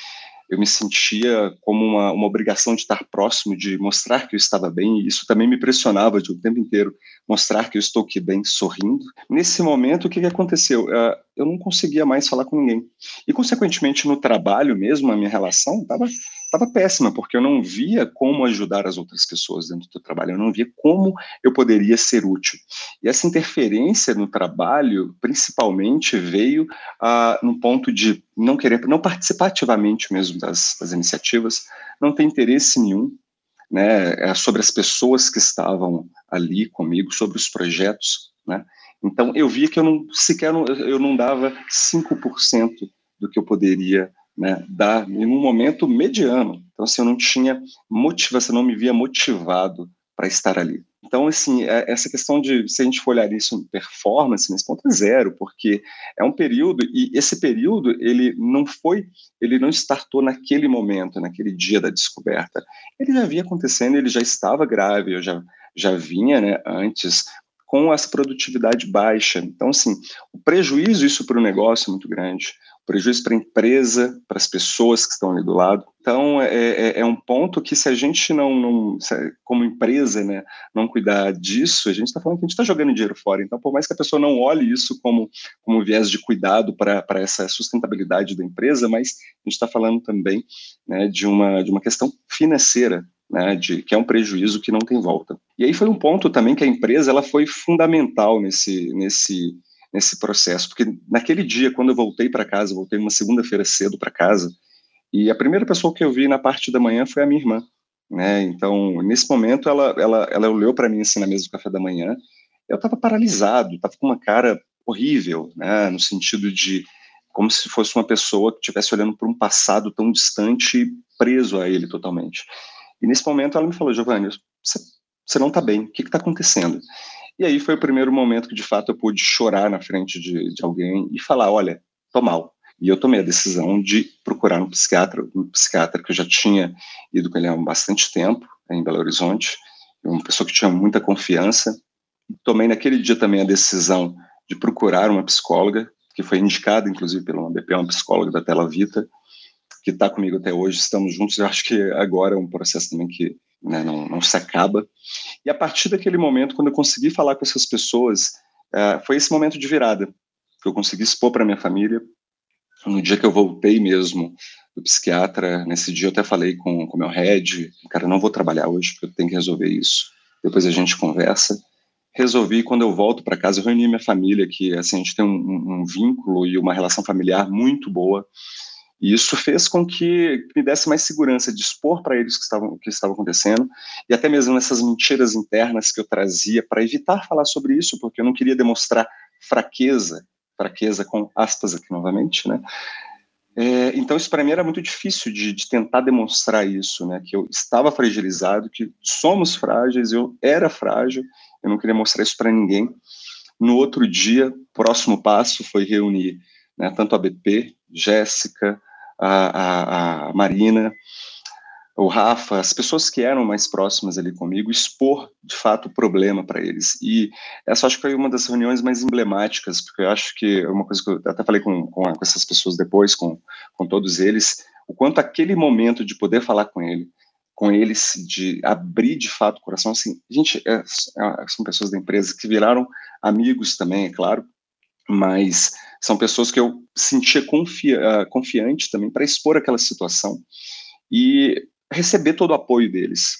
eu me sentia como uma, uma obrigação de estar próximo, de mostrar que eu estava bem, e isso também me pressionava de o tempo inteiro, mostrar que eu estou aqui bem, sorrindo. Nesse momento, o que, que aconteceu? Uh, eu não conseguia mais falar com ninguém. E, consequentemente, no trabalho mesmo, a minha relação estava estava péssima, porque eu não via como ajudar as outras pessoas dentro do trabalho, eu não via como eu poderia ser útil. E essa interferência no trabalho, principalmente, veio ah, no ponto de não querer, não participar ativamente mesmo das, das iniciativas, não ter interesse nenhum né, é, sobre as pessoas que estavam ali comigo, sobre os projetos, né? Então eu via que eu não sequer eu não dava 5% do que eu poderia né, dar em um momento mediano. Então, assim, eu não tinha motivação, não me via motivado para estar ali. Então, assim, é, essa questão de, se a gente for olhar isso em performance, nesse ponto é zero, porque é um período, e esse período, ele não foi, ele não startou naquele momento, naquele dia da descoberta. Ele já vinha acontecendo, ele já estava grave, eu já, já vinha, né, antes, com essa produtividade baixa. Então, assim, o prejuízo isso para o negócio é muito grande prejuízo para a empresa, para as pessoas que estão ali do lado. Então, é, é, é um ponto que se a gente não, não como empresa, né, não cuidar disso, a gente está falando que a gente está jogando dinheiro fora. Então, por mais que a pessoa não olhe isso como, como viés de cuidado para essa sustentabilidade da empresa, mas a gente está falando também né, de, uma, de uma questão financeira, né, de, que é um prejuízo que não tem volta. E aí foi um ponto também que a empresa ela foi fundamental nesse, nesse nesse processo, porque naquele dia, quando eu voltei para casa, voltei uma segunda-feira cedo para casa, e a primeira pessoa que eu vi na parte da manhã foi a minha irmã, né? Então, nesse momento, ela, ela, ela olhou para mim assim na mesa do café da manhã, eu estava paralisado, estava com uma cara horrível, né? No sentido de como se fosse uma pessoa que estivesse olhando para um passado tão distante e preso a ele totalmente. E nesse momento ela me falou, Giovanni, você, não está bem, o que está acontecendo? E aí foi o primeiro momento que de fato eu pude chorar na frente de, de alguém e falar, olha, tô mal. E eu tomei a decisão de procurar um psiquiatra, um psiquiatra que eu já tinha ido com ele há bastante tempo, em Belo Horizonte, uma pessoa que tinha muita confiança. Tomei naquele dia também a decisão de procurar uma psicóloga, que foi indicada, inclusive, pela UABP, uma psicóloga da Tela Vita, que está comigo até hoje, estamos juntos. Eu acho que agora é um processo também que né, não, não, se acaba. E a partir daquele momento, quando eu consegui falar com essas pessoas, uh, foi esse momento de virada que eu consegui expor para minha família. No dia que eu voltei mesmo do psiquiatra, nesse dia eu até falei com o meu head, cara, não vou trabalhar hoje porque eu tenho que resolver isso. Depois a gente conversa. Resolvi, quando eu volto para casa, eu reuni minha família, que assim, a gente tem um, um, um vínculo e uma relação familiar muito boa. E isso fez com que me desse mais segurança de expor para eles o que estava, que estava acontecendo, e até mesmo nessas mentiras internas que eu trazia para evitar falar sobre isso, porque eu não queria demonstrar fraqueza, fraqueza com aspas aqui novamente, né? É, então isso para mim era muito difícil de, de, tentar demonstrar isso, né? Que eu estava fragilizado, que somos frágeis, eu era frágil, eu não queria mostrar isso para ninguém. No outro dia, próximo passo foi reunir né, tanto a BP, Jéssica, a, a, a Marina, o Rafa, as pessoas que eram mais próximas ali comigo, expor de fato o problema para eles. E essa acho que foi uma das reuniões mais emblemáticas, porque eu acho que é uma coisa que eu até falei com, com, com essas pessoas depois, com, com todos eles, o quanto aquele momento de poder falar com ele, com eles, de abrir de fato o coração, assim, gente, é, é, são pessoas da empresa que viraram amigos também, é claro, mas são pessoas que eu sentia uh, confiante também para expor aquela situação e receber todo o apoio deles.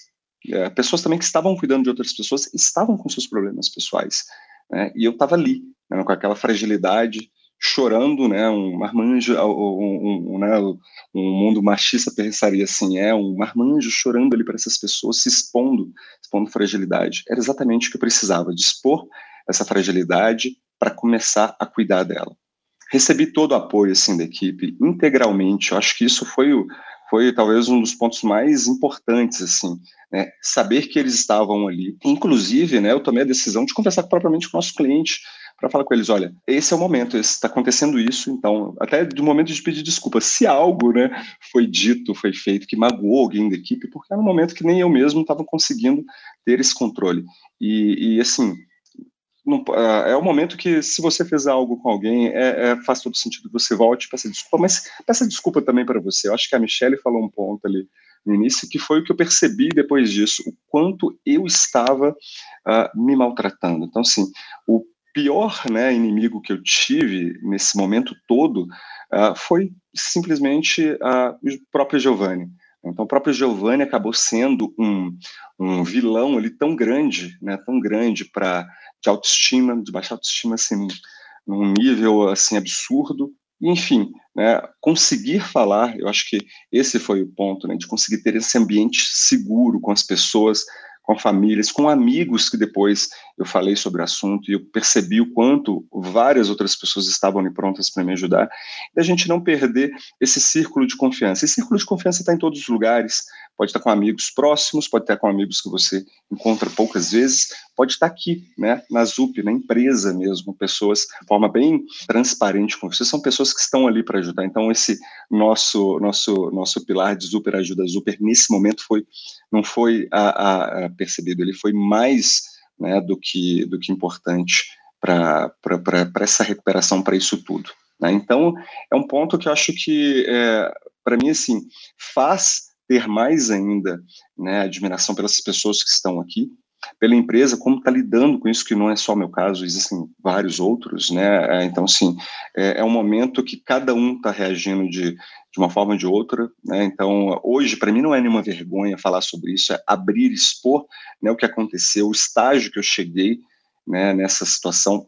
Uh, pessoas também que estavam cuidando de outras pessoas estavam com seus problemas pessoais. Né, e eu estava ali, né, com aquela fragilidade, chorando, né, um marmanjo, um, um, né, um mundo machista pensaria assim, é um marmanjo chorando ali para essas pessoas, se expondo, expondo fragilidade. Era exatamente o que eu precisava, de expor essa fragilidade para começar a cuidar dela recebi todo o apoio assim da equipe integralmente. Eu acho que isso foi o, foi talvez um dos pontos mais importantes assim, né? Saber que eles estavam ali. Inclusive, né, eu tomei a decisão de conversar propriamente com o nosso cliente para falar com eles, olha, esse é o momento, está acontecendo isso, então, até do momento de pedir desculpa, se algo, né, foi dito, foi feito que magoou alguém da equipe, porque era um momento que nem eu mesmo estava conseguindo ter esse controle. E, e assim, não, é o momento que, se você fez algo com alguém, é, é, faz todo sentido você volte e peça desculpa, mas peça desculpa também para você. Eu acho que a Michelle falou um ponto ali no início, que foi o que eu percebi depois disso, o quanto eu estava uh, me maltratando. Então, assim, o pior né, inimigo que eu tive nesse momento todo uh, foi simplesmente uh, o próprio Giovanni. Então, o próprio Giovanni acabou sendo um, um vilão ali tão grande, né, tão grande para de autoestima, de baixa autoestima, assim, num nível, assim, absurdo. enfim, né, conseguir falar, eu acho que esse foi o ponto, né, de conseguir ter esse ambiente seguro com as pessoas, com famílias, com amigos que depois eu falei sobre o assunto e eu percebi o quanto várias outras pessoas estavam ali prontas para me ajudar, e a gente não perder esse círculo de confiança. Esse círculo de confiança está em todos os lugares, pode estar com amigos próximos, pode estar com amigos que você encontra poucas vezes, pode estar aqui, né, na ZUP, na empresa mesmo, pessoas de forma bem transparente com você, são pessoas que estão ali para ajudar. Então esse nosso nosso nosso pilar de Super Ajuda Super nesse momento foi não foi a, a, a percebido, ele foi mais né, do que do que importante para essa recuperação, para isso tudo. Né? Então é um ponto que eu acho que é, para mim assim faz ter mais ainda né, admiração pelas pessoas que estão aqui, pela empresa, como está lidando com isso, que não é só meu caso, existem vários outros, né? É, então, assim, é, é um momento que cada um está reagindo de, de uma forma ou de outra, né? Então, hoje, para mim, não é nenhuma vergonha falar sobre isso, é abrir, expor né, o que aconteceu, o estágio que eu cheguei né, nessa situação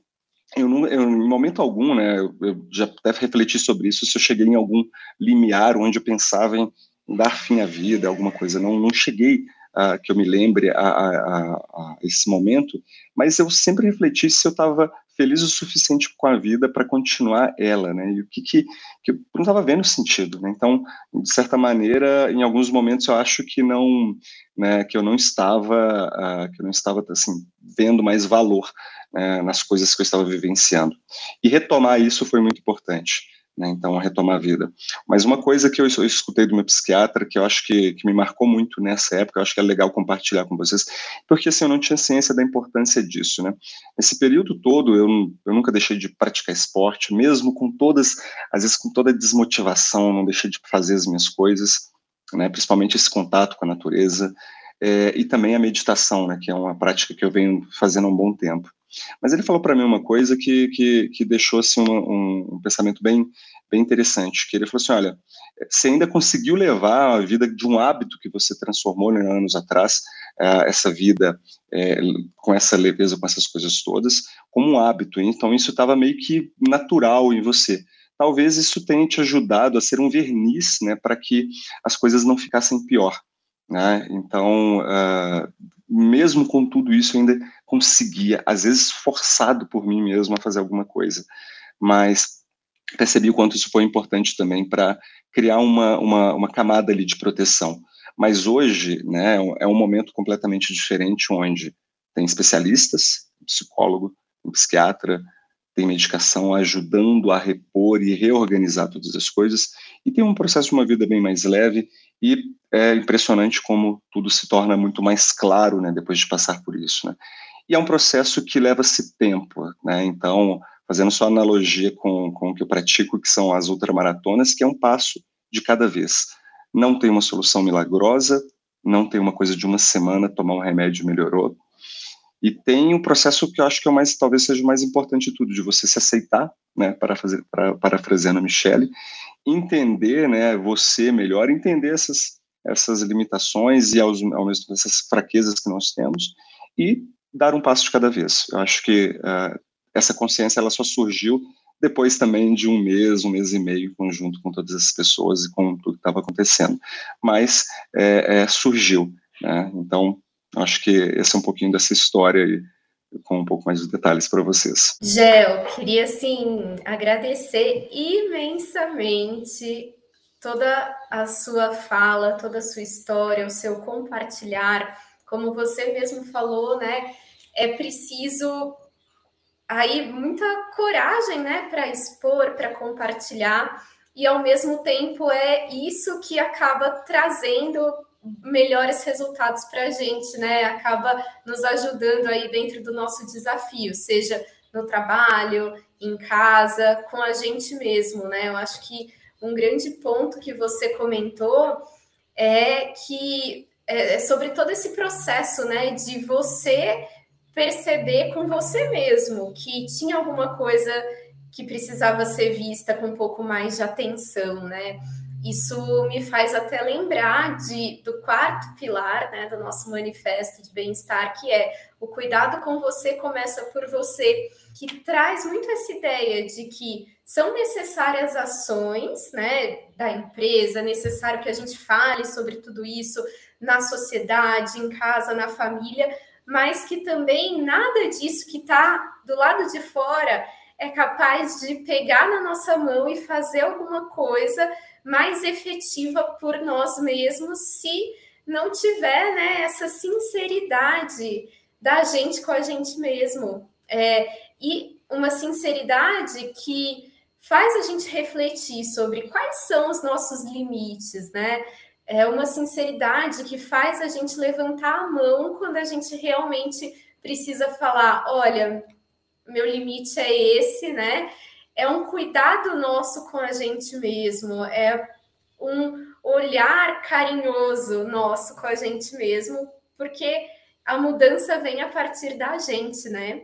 eu, não, eu, em momento algum, né, eu, eu, já até refleti sobre isso, se eu cheguei em algum limiar onde eu pensava em dar fim à vida, alguma coisa. Não, não cheguei uh, que eu me lembre a, a, a, esse momento, mas eu sempre refleti se eu estava feliz o suficiente com a vida para continuar ela, né? E o que que, que eu não estava vendo sentido, né? Então, de certa maneira, em alguns momentos eu acho que não, né? Que eu não estava, uh, que eu não estava assim vendo mais valor né, nas coisas que eu estava vivenciando. E retomar isso foi muito importante né, então retomar a vida. Mas uma coisa que eu, escutei do meu psiquiatra, que eu acho que, que me marcou muito nessa época, eu acho que é legal compartilhar com vocês, porque assim, eu não tinha ciência da importância disso, né. Esse período todo, eu, eu nunca deixei de praticar esporte, mesmo com todas, às vezes com toda a desmotivação, não deixei de fazer as minhas coisas, né, principalmente esse contato com a natureza, é, e também a meditação, né, que é uma prática que eu venho fazendo há um bom tempo. Mas ele falou para mim uma coisa que, que, que deixou assim, um, um, pensamento bem, bem interessante, que ele falou assim, olha, você ainda conseguiu levar a vida de um hábito que você transformou né, anos atrás, uh, essa vida é, com essa leveza, com essas coisas todas, como um hábito. Então isso estava meio que natural em você. Talvez isso tenha te ajudado a ser um verniz, né, para que as coisas não ficassem pior. Né? Então, uh, mesmo com tudo isso, ainda conseguia, às vezes forçado por mim mesmo a fazer alguma coisa, mas percebi o quanto isso foi importante também para criar uma, uma, uma, camada ali de proteção. Mas hoje, né, é um momento completamente diferente, onde tem especialistas, psicólogo, psiquiatra, tem medicação ajudando a repor e reorganizar todas as coisas, e tem um processo de uma vida bem mais leve, e é impressionante como tudo se torna muito mais claro, né, depois de passar por isso, né. E é um processo que leva-se tempo, né? Então, fazendo só analogia com, com o que eu pratico, que são as ultramaratonas, que é um passo de cada vez. Não tem uma solução milagrosa, não tem uma coisa de uma semana, tomar um remédio melhorou. E tem um processo que eu acho que é o mais, talvez seja o mais importante de tudo, de você se aceitar, né, para fazer, para, parafraseando a Michelle, entender, né, você melhor, entender essas, essas limitações e aos, ao mesmo tempo essas fraquezas que nós temos e dar um passo de cada vez. Eu acho que uh, essa consciência ela só surgiu depois também de um mês, um mês e meio, em conjunto com todas essas pessoas e com tudo que estava acontecendo. Mas é, é, surgiu. Né? Então, acho que esse é um pouquinho dessa história aí, com um pouco mais de detalhes para vocês. Gel, queria sim agradecer imensamente toda a sua fala, toda a sua história, o seu compartilhar como você mesmo falou, né? É preciso aí muita coragem, né, para expor, para compartilhar, e ao mesmo tempo é isso que acaba trazendo melhores resultados para a gente, né? Acaba nos ajudando aí dentro do nosso desafio, seja no trabalho, em casa, com a gente mesmo, né? Eu acho que um grande ponto que você comentou é que é, é, sobre todo esse processo, né, de você perceber com você mesmo que tinha alguma coisa que precisava ser vista com um pouco mais de atenção, né? Isso me faz até lembrar de, do quarto pilar né, do nosso manifesto de bem-estar, que é o cuidado com você começa por você, que traz muito essa ideia de que são necessárias ações né, da empresa, é necessário que a gente fale sobre tudo isso, na sociedade, em casa, na família, mas que também nada disso que está do lado de fora é capaz de pegar na nossa mão e fazer alguma coisa mais efetiva por nós mesmos se não tiver né, essa sinceridade da gente com a gente mesmo. É, e uma sinceridade que faz a gente refletir sobre quais são os nossos limites, né? é uma sinceridade que faz a gente levantar a mão quando a gente realmente precisa falar: olha, meu limite é esse, né? É um cuidado nosso com a gente mesmo, é um olhar carinhoso nosso com a gente mesmo, porque a mudança vem a partir da gente, né?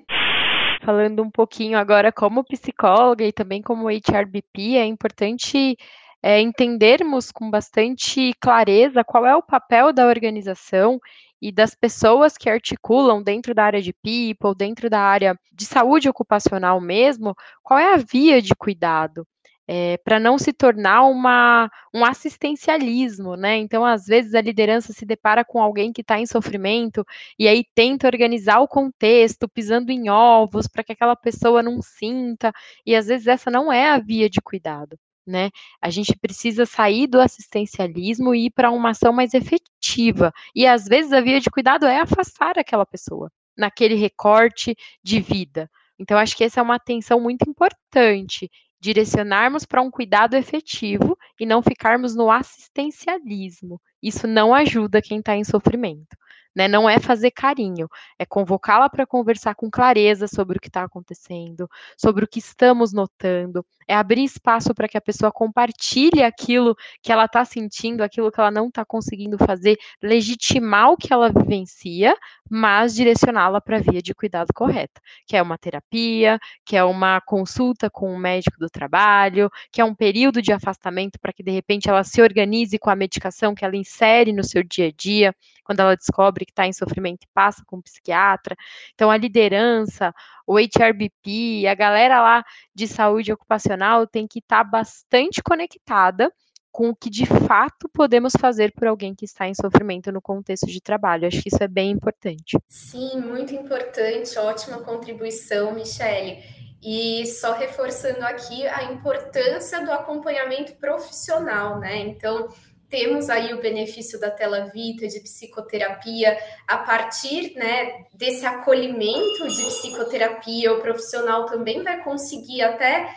Falando um pouquinho agora como psicóloga e também como HRBP, é importante é, entendermos com bastante clareza qual é o papel da organização e das pessoas que articulam dentro da área de people, dentro da área de saúde ocupacional mesmo, qual é a via de cuidado é, para não se tornar uma, um assistencialismo, né? Então, às vezes, a liderança se depara com alguém que está em sofrimento e aí tenta organizar o contexto, pisando em ovos, para que aquela pessoa não sinta, e às vezes essa não é a via de cuidado. Né? A gente precisa sair do assistencialismo e ir para uma ação mais efetiva. E às vezes a via de cuidado é afastar aquela pessoa naquele recorte de vida. Então, acho que essa é uma atenção muito importante direcionarmos para um cuidado efetivo e não ficarmos no assistencialismo. Isso não ajuda quem está em sofrimento. Né? Não é fazer carinho, é convocá-la para conversar com clareza sobre o que está acontecendo, sobre o que estamos notando, é abrir espaço para que a pessoa compartilhe aquilo que ela está sentindo, aquilo que ela não está conseguindo fazer, legitimar o que ela vivencia, mas direcioná-la para a via de cuidado correta, que é uma terapia, que é uma consulta com um médico do trabalho, que é um período de afastamento para que de repente ela se organize com a medicação que ela insere no seu dia a dia, quando ela descobre que está em sofrimento e passa com um psiquiatra. Então, a liderança, o HRBP, a galera lá de saúde ocupacional tem que estar tá bastante conectada com o que de fato podemos fazer por alguém que está em sofrimento no contexto de trabalho. Acho que isso é bem importante. Sim, muito importante, ótima contribuição, Michele. E só reforçando aqui a importância do acompanhamento profissional, né? Então, temos aí o benefício da tela vita de psicoterapia a partir né, desse acolhimento de psicoterapia o profissional também vai conseguir até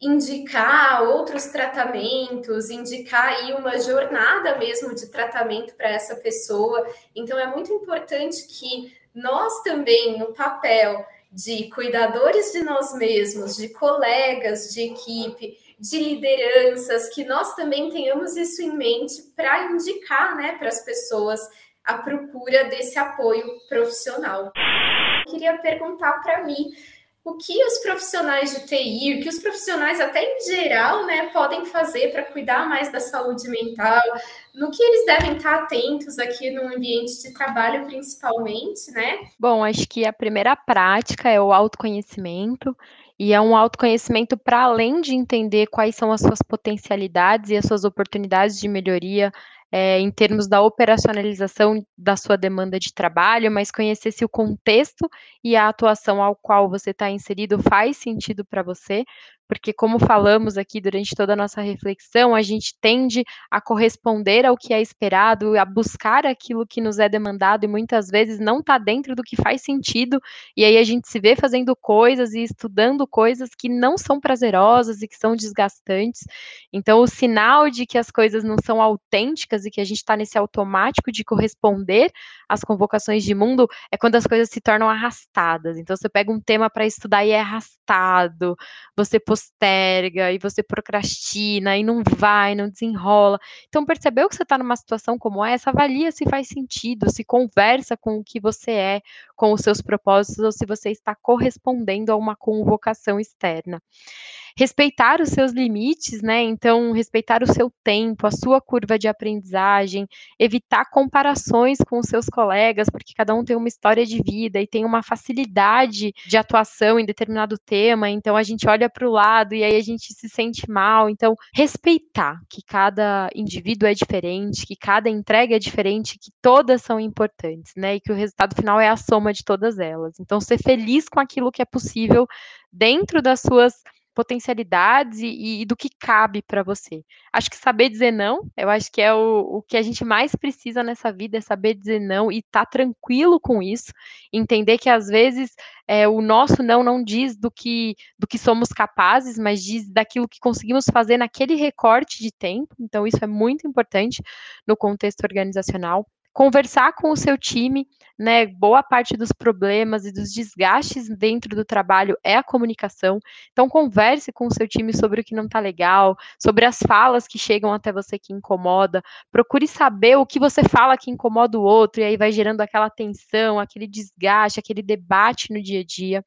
indicar outros tratamentos indicar aí uma jornada mesmo de tratamento para essa pessoa. Então é muito importante que nós também no papel de cuidadores de nós mesmos de colegas de equipe de lideranças, que nós também tenhamos isso em mente para indicar né, para as pessoas a procura desse apoio profissional. Eu queria perguntar para mim o que os profissionais de TI, o que os profissionais até em geral, né, podem fazer para cuidar mais da saúde mental, no que eles devem estar atentos aqui no ambiente de trabalho, principalmente, né? Bom, acho que a primeira prática é o autoconhecimento. E é um autoconhecimento para além de entender quais são as suas potencialidades e as suas oportunidades de melhoria é, em termos da operacionalização da sua demanda de trabalho, mas conhecer se o contexto e a atuação ao qual você está inserido faz sentido para você, porque, como falamos aqui durante toda a nossa reflexão, a gente tende a corresponder ao que é esperado, a buscar aquilo que nos é demandado e muitas vezes não está dentro do que faz sentido, e aí a gente se vê fazendo coisas e estudando coisas que não são prazerosas e que são desgastantes. Então, o sinal de que as coisas não são autênticas e que a gente está nesse automático de corresponder às convocações de mundo é quando as coisas se tornam arrastadas. Então, você pega um tema para estudar e é arrastado, você posterga e você procrastina e não vai, não desenrola. Então, percebeu que você está numa situação como essa, avalia se faz sentido, se conversa com o que você é, com os seus propósitos, ou se você está correspondendo a uma convocação externa respeitar os seus limites, né? Então, respeitar o seu tempo, a sua curva de aprendizagem, evitar comparações com os seus colegas, porque cada um tem uma história de vida e tem uma facilidade de atuação em determinado tema, então a gente olha para o lado e aí a gente se sente mal. Então, respeitar que cada indivíduo é diferente, que cada entrega é diferente, que todas são importantes, né? E que o resultado final é a soma de todas elas. Então, ser feliz com aquilo que é possível dentro das suas potencialidades e, e do que cabe para você. Acho que saber dizer não, eu acho que é o, o que a gente mais precisa nessa vida, é saber dizer não e estar tá tranquilo com isso, entender que às vezes é, o nosso não não diz do que, do que somos capazes, mas diz daquilo que conseguimos fazer naquele recorte de tempo, então isso é muito importante no contexto organizacional conversar com o seu time, né? Boa parte dos problemas e dos desgastes dentro do trabalho é a comunicação. Então converse com o seu time sobre o que não está legal, sobre as falas que chegam até você que incomoda. Procure saber o que você fala que incomoda o outro e aí vai gerando aquela tensão, aquele desgaste, aquele debate no dia a dia.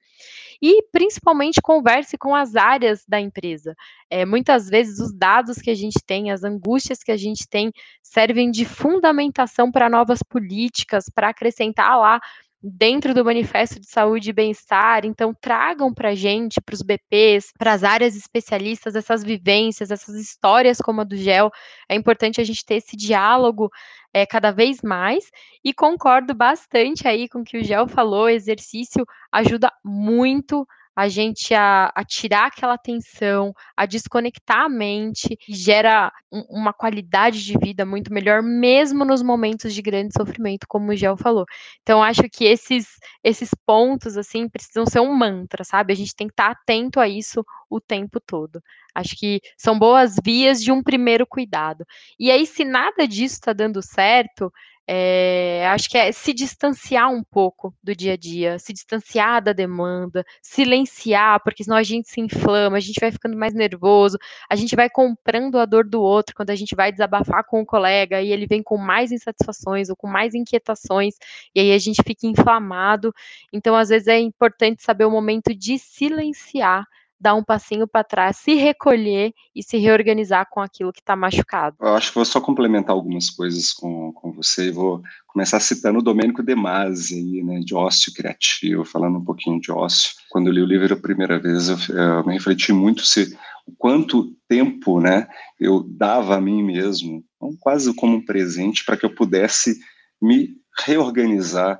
E principalmente converse com as áreas da empresa. É, muitas vezes os dados que a gente tem, as angústias que a gente tem, servem de fundamentação para novas políticas, para acrescentar lá dentro do Manifesto de Saúde e Bem-Estar. Então, tragam para a gente, para os BPs, para as áreas especialistas, essas vivências, essas histórias como a do GEL. É importante a gente ter esse diálogo é, cada vez mais. E concordo bastante aí com o que o Gel falou: exercício ajuda muito a gente a, a, tirar aquela tensão, a desconectar a mente e gera um, uma qualidade de vida muito melhor, mesmo nos momentos de grande sofrimento, como o Gel falou. Então, acho que esses, esses pontos, assim, precisam ser um mantra, sabe? A gente tem que estar atento a isso o tempo todo. Acho que são boas vias de um primeiro cuidado. E aí, se nada disso está dando certo, é, acho que é se distanciar um pouco do dia a dia, se distanciar da demanda, silenciar, porque senão a gente se inflama, a gente vai ficando mais nervoso, a gente vai comprando a dor do outro quando a gente vai desabafar com o colega e ele vem com mais insatisfações ou com mais inquietações, e aí a gente fica inflamado. Então, às vezes, é importante saber o momento de silenciar dar um passinho para trás, se recolher e se reorganizar com aquilo que está machucado. Eu acho que vou só complementar algumas coisas com, com você e vou começar citando o Domênico De Masi, aí, né, de ócio criativo, falando um pouquinho de ócio. Quando eu li o livro a primeira vez, eu, eu me refleti muito se o quanto tempo né, eu dava a mim mesmo, quase como um presente, para que eu pudesse me reorganizar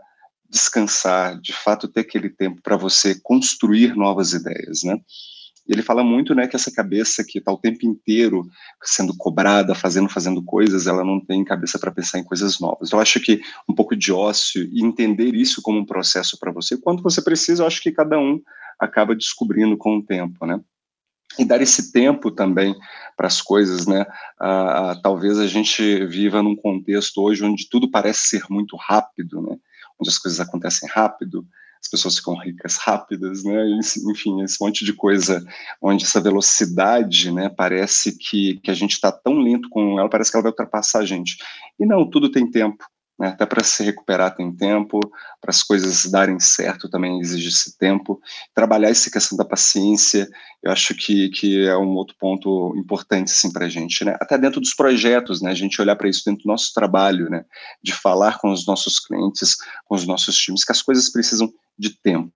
descansar, de fato ter aquele tempo para você construir novas ideias, né? Ele fala muito, né, que essa cabeça que está o tempo inteiro sendo cobrada, fazendo, fazendo coisas, ela não tem cabeça para pensar em coisas novas. Eu acho que um pouco de ócio e entender isso como um processo para você, quando você precisa, eu acho que cada um acaba descobrindo com o tempo, né? E dar esse tempo também para as coisas, né? Ah, talvez a gente viva num contexto hoje onde tudo parece ser muito rápido, né? Onde as coisas acontecem rápido, as pessoas ficam ricas rápidas, né? Enfim, esse monte de coisa onde essa velocidade, né? Parece que, que a gente está tão lento com ela, parece que ela vai ultrapassar a gente. E não, tudo tem tempo. Né? Até para se recuperar tem tempo, para as coisas darem certo também exige esse tempo. Trabalhar essa questão da paciência, eu acho que, que é um outro ponto importante assim, para a gente. Né? Até dentro dos projetos, né? a gente olhar para isso dentro do nosso trabalho, né? de falar com os nossos clientes, com os nossos times, que as coisas precisam de tempo.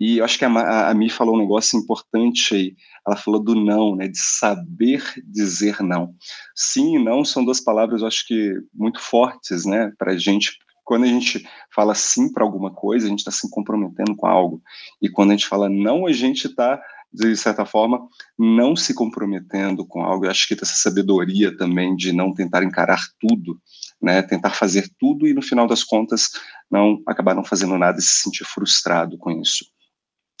E eu acho que a, a Mi falou um negócio importante aí. Ela falou do não, né? De saber dizer não. Sim e não são duas palavras, eu acho que muito fortes, né? Para a gente. Quando a gente fala sim para alguma coisa, a gente está se comprometendo com algo. E quando a gente fala não, a gente está de certa forma, não se comprometendo com algo. Eu acho que essa sabedoria também de não tentar encarar tudo, né, tentar fazer tudo e no final das contas não acabar não fazendo nada e se sentir frustrado com isso.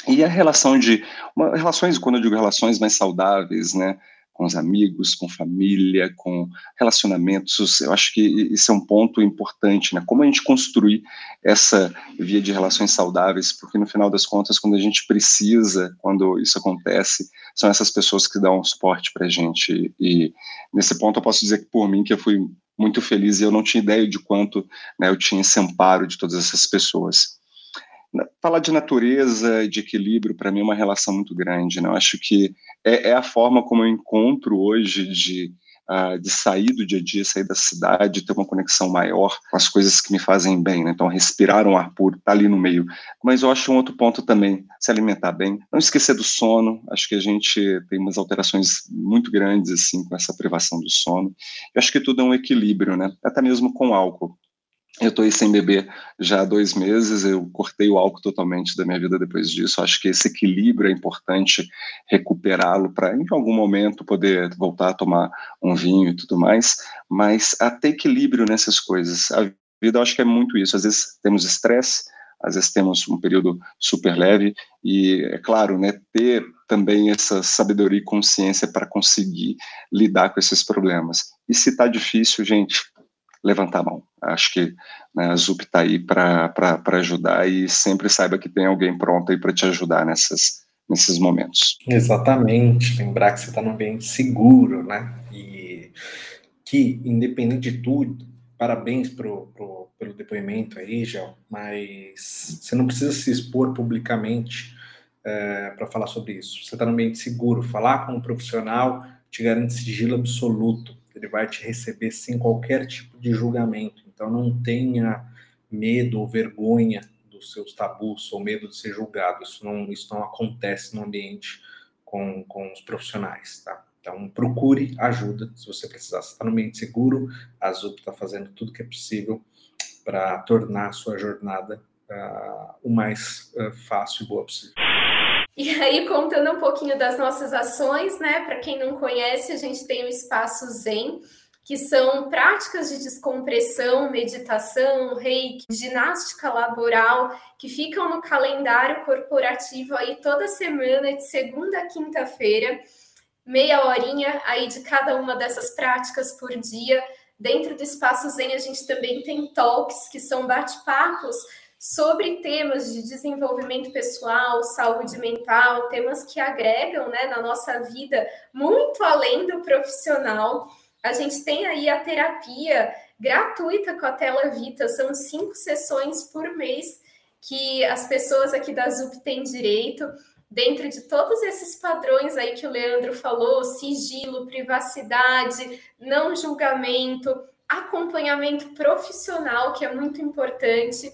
E a relação de uma, relações, quando eu digo relações mais saudáveis, né, com os amigos, com família, com relacionamentos. Eu acho que isso é um ponto importante, né? Como a gente construir essa via de relações saudáveis, porque no final das contas, quando a gente precisa, quando isso acontece, são essas pessoas que dão suporte para a gente. E nesse ponto eu posso dizer que por mim que eu fui muito feliz e eu não tinha ideia de quanto né, eu tinha esse amparo de todas essas pessoas. Falar de natureza, de equilíbrio, para mim é uma relação muito grande. Né? Eu acho que é, é a forma como eu encontro hoje de, uh, de sair do dia a dia, sair da cidade, ter uma conexão maior com as coisas que me fazem bem. Né? Então, respirar um ar puro, estar tá ali no meio. Mas eu acho um outro ponto também, se alimentar bem. Não esquecer do sono. Acho que a gente tem umas alterações muito grandes assim com essa privação do sono. Eu acho que tudo é um equilíbrio, né? Até mesmo com álcool. Eu estou sem beber já há dois meses, eu cortei o álcool totalmente da minha vida depois disso. Acho que esse equilíbrio é importante recuperá-lo para, em algum momento, poder voltar a tomar um vinho e tudo mais. Mas até equilíbrio nessas coisas. A vida, acho que é muito isso. Às vezes temos estresse, às vezes temos um período super leve, e, é claro, né, ter também essa sabedoria e consciência para conseguir lidar com esses problemas. E se está difícil, gente, levantar a mão. Acho que né, a ZUP está aí para ajudar e sempre saiba que tem alguém pronto aí para te ajudar nessas, nesses momentos. Exatamente. Lembrar que você está num ambiente seguro, né? E que, independente de tudo, parabéns pro, pro, pelo depoimento aí, Gel, mas você não precisa se expor publicamente é, para falar sobre isso. Você está no ambiente seguro, falar com um profissional te garante sigilo absoluto. Ele vai te receber sem qualquer tipo de julgamento. Então não tenha medo ou vergonha dos seus tabus ou medo de ser julgado. Isso não, isso não acontece no ambiente com, com os profissionais, tá? Então procure ajuda se você precisar. Você está no ambiente seguro, a ZUP está fazendo tudo que é possível para tornar a sua jornada uh, o mais uh, fácil e boa possível. E aí, contando um pouquinho das nossas ações, né? Para quem não conhece, a gente tem o Espaço Zen, que são práticas de descompressão, meditação, reiki, ginástica laboral, que ficam no calendário corporativo aí toda semana, de segunda a quinta-feira, meia horinha aí de cada uma dessas práticas por dia. Dentro do Espaço Zen, a gente também tem talks, que são bate-papos sobre temas de desenvolvimento pessoal, saúde mental, temas que agregam né, na nossa vida muito além do profissional. A gente tem aí a terapia gratuita com a Tela Vita, são cinco sessões por mês que as pessoas aqui da ZUP têm direito, dentro de todos esses padrões aí que o Leandro falou, sigilo, privacidade, não julgamento, acompanhamento profissional, que é muito importante.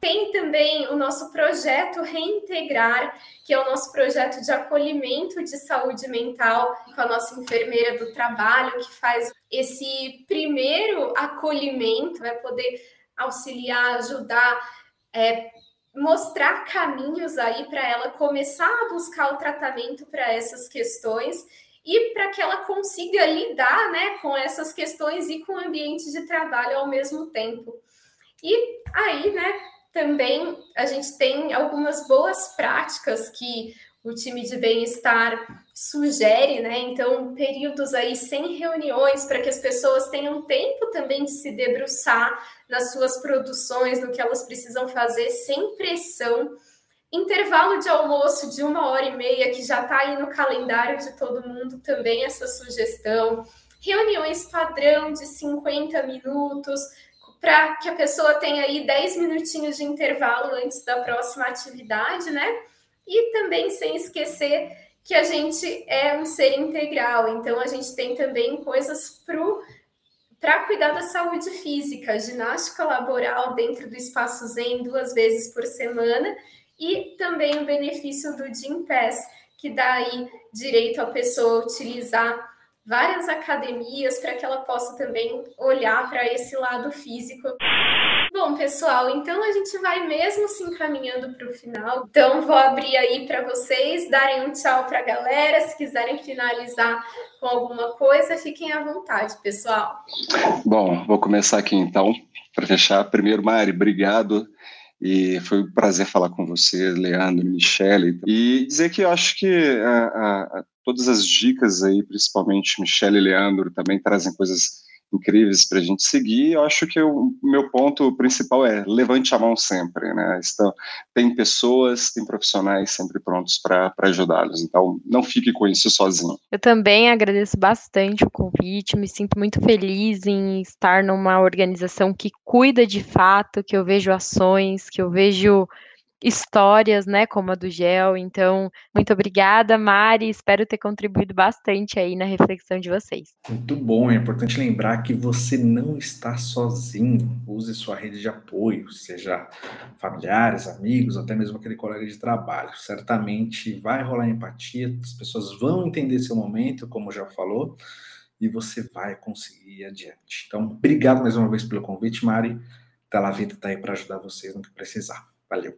Tem também o nosso projeto Reintegrar, que é o nosso projeto de acolhimento de saúde mental com a nossa enfermeira do trabalho, que faz esse primeiro acolhimento, vai poder auxiliar, ajudar, é, mostrar caminhos aí para ela começar a buscar o tratamento para essas questões e para que ela consiga lidar né, com essas questões e com o ambiente de trabalho ao mesmo tempo. E aí, né, também a gente tem algumas boas práticas que o time de bem-estar sugere, né? Então, períodos aí sem reuniões para que as pessoas tenham tempo também de se debruçar nas suas produções, no que elas precisam fazer, sem pressão. Intervalo de almoço de uma hora e meia, que já está aí no calendário de todo mundo, também essa sugestão. Reuniões padrão de 50 minutos, para que a pessoa tenha aí 10 minutinhos de intervalo antes da próxima atividade, né? E também sem esquecer que a gente é um ser integral, então a gente tem também coisas para cuidar da saúde física, ginástica laboral dentro do espaço Zen duas vezes por semana e também o benefício do Gym Pass, que dá aí direito a pessoa utilizar várias academias para que ela possa também olhar para esse lado físico. Bom, pessoal, então a gente vai mesmo se encaminhando para o final. Então, vou abrir aí para vocês darem um tchau para a galera. Se quiserem finalizar com alguma coisa, fiquem à vontade, pessoal. Bom, vou começar aqui então, para fechar. Primeiro, Mari, obrigado. E foi um prazer falar com você, Leandro, Michele. E dizer que eu acho que a, a, todas as dicas aí, principalmente Michelle e Leandro, também trazem coisas incríveis para a gente seguir. Eu acho que o meu ponto principal é levante a mão sempre, né? Então, tem pessoas, tem profissionais sempre prontos para ajudá-los. Então, não fique com isso sozinho. Eu também agradeço bastante o convite, me sinto muito feliz em estar numa organização que cuida de fato, que eu vejo ações, que eu vejo histórias, né, como a do Gel. Então, muito obrigada, Mari. Espero ter contribuído bastante aí na reflexão de vocês. Muito bom. É importante lembrar que você não está sozinho. Use sua rede de apoio, seja familiares, amigos, até mesmo aquele colega de trabalho. Certamente vai rolar empatia, as pessoas vão entender seu momento, como já falou, e você vai conseguir ir adiante. Então, obrigado mais uma vez pelo convite, Mari. Tela Vida está aí para ajudar vocês no que precisar. Valeu!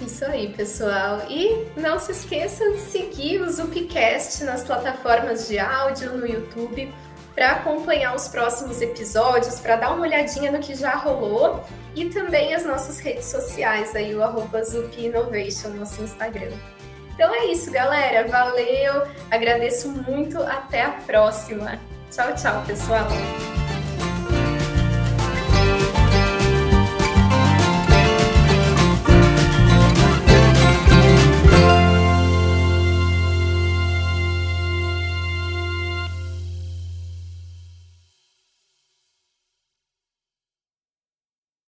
Isso aí, pessoal. E não se esqueçam de seguir o Zupcast nas plataformas de áudio no YouTube para acompanhar os próximos episódios, para dar uma olhadinha no que já rolou e também as nossas redes sociais, aí o arroba Zup Innovation, nosso Instagram. Então é isso, galera. Valeu, agradeço muito, até a próxima. Tchau, tchau, pessoal.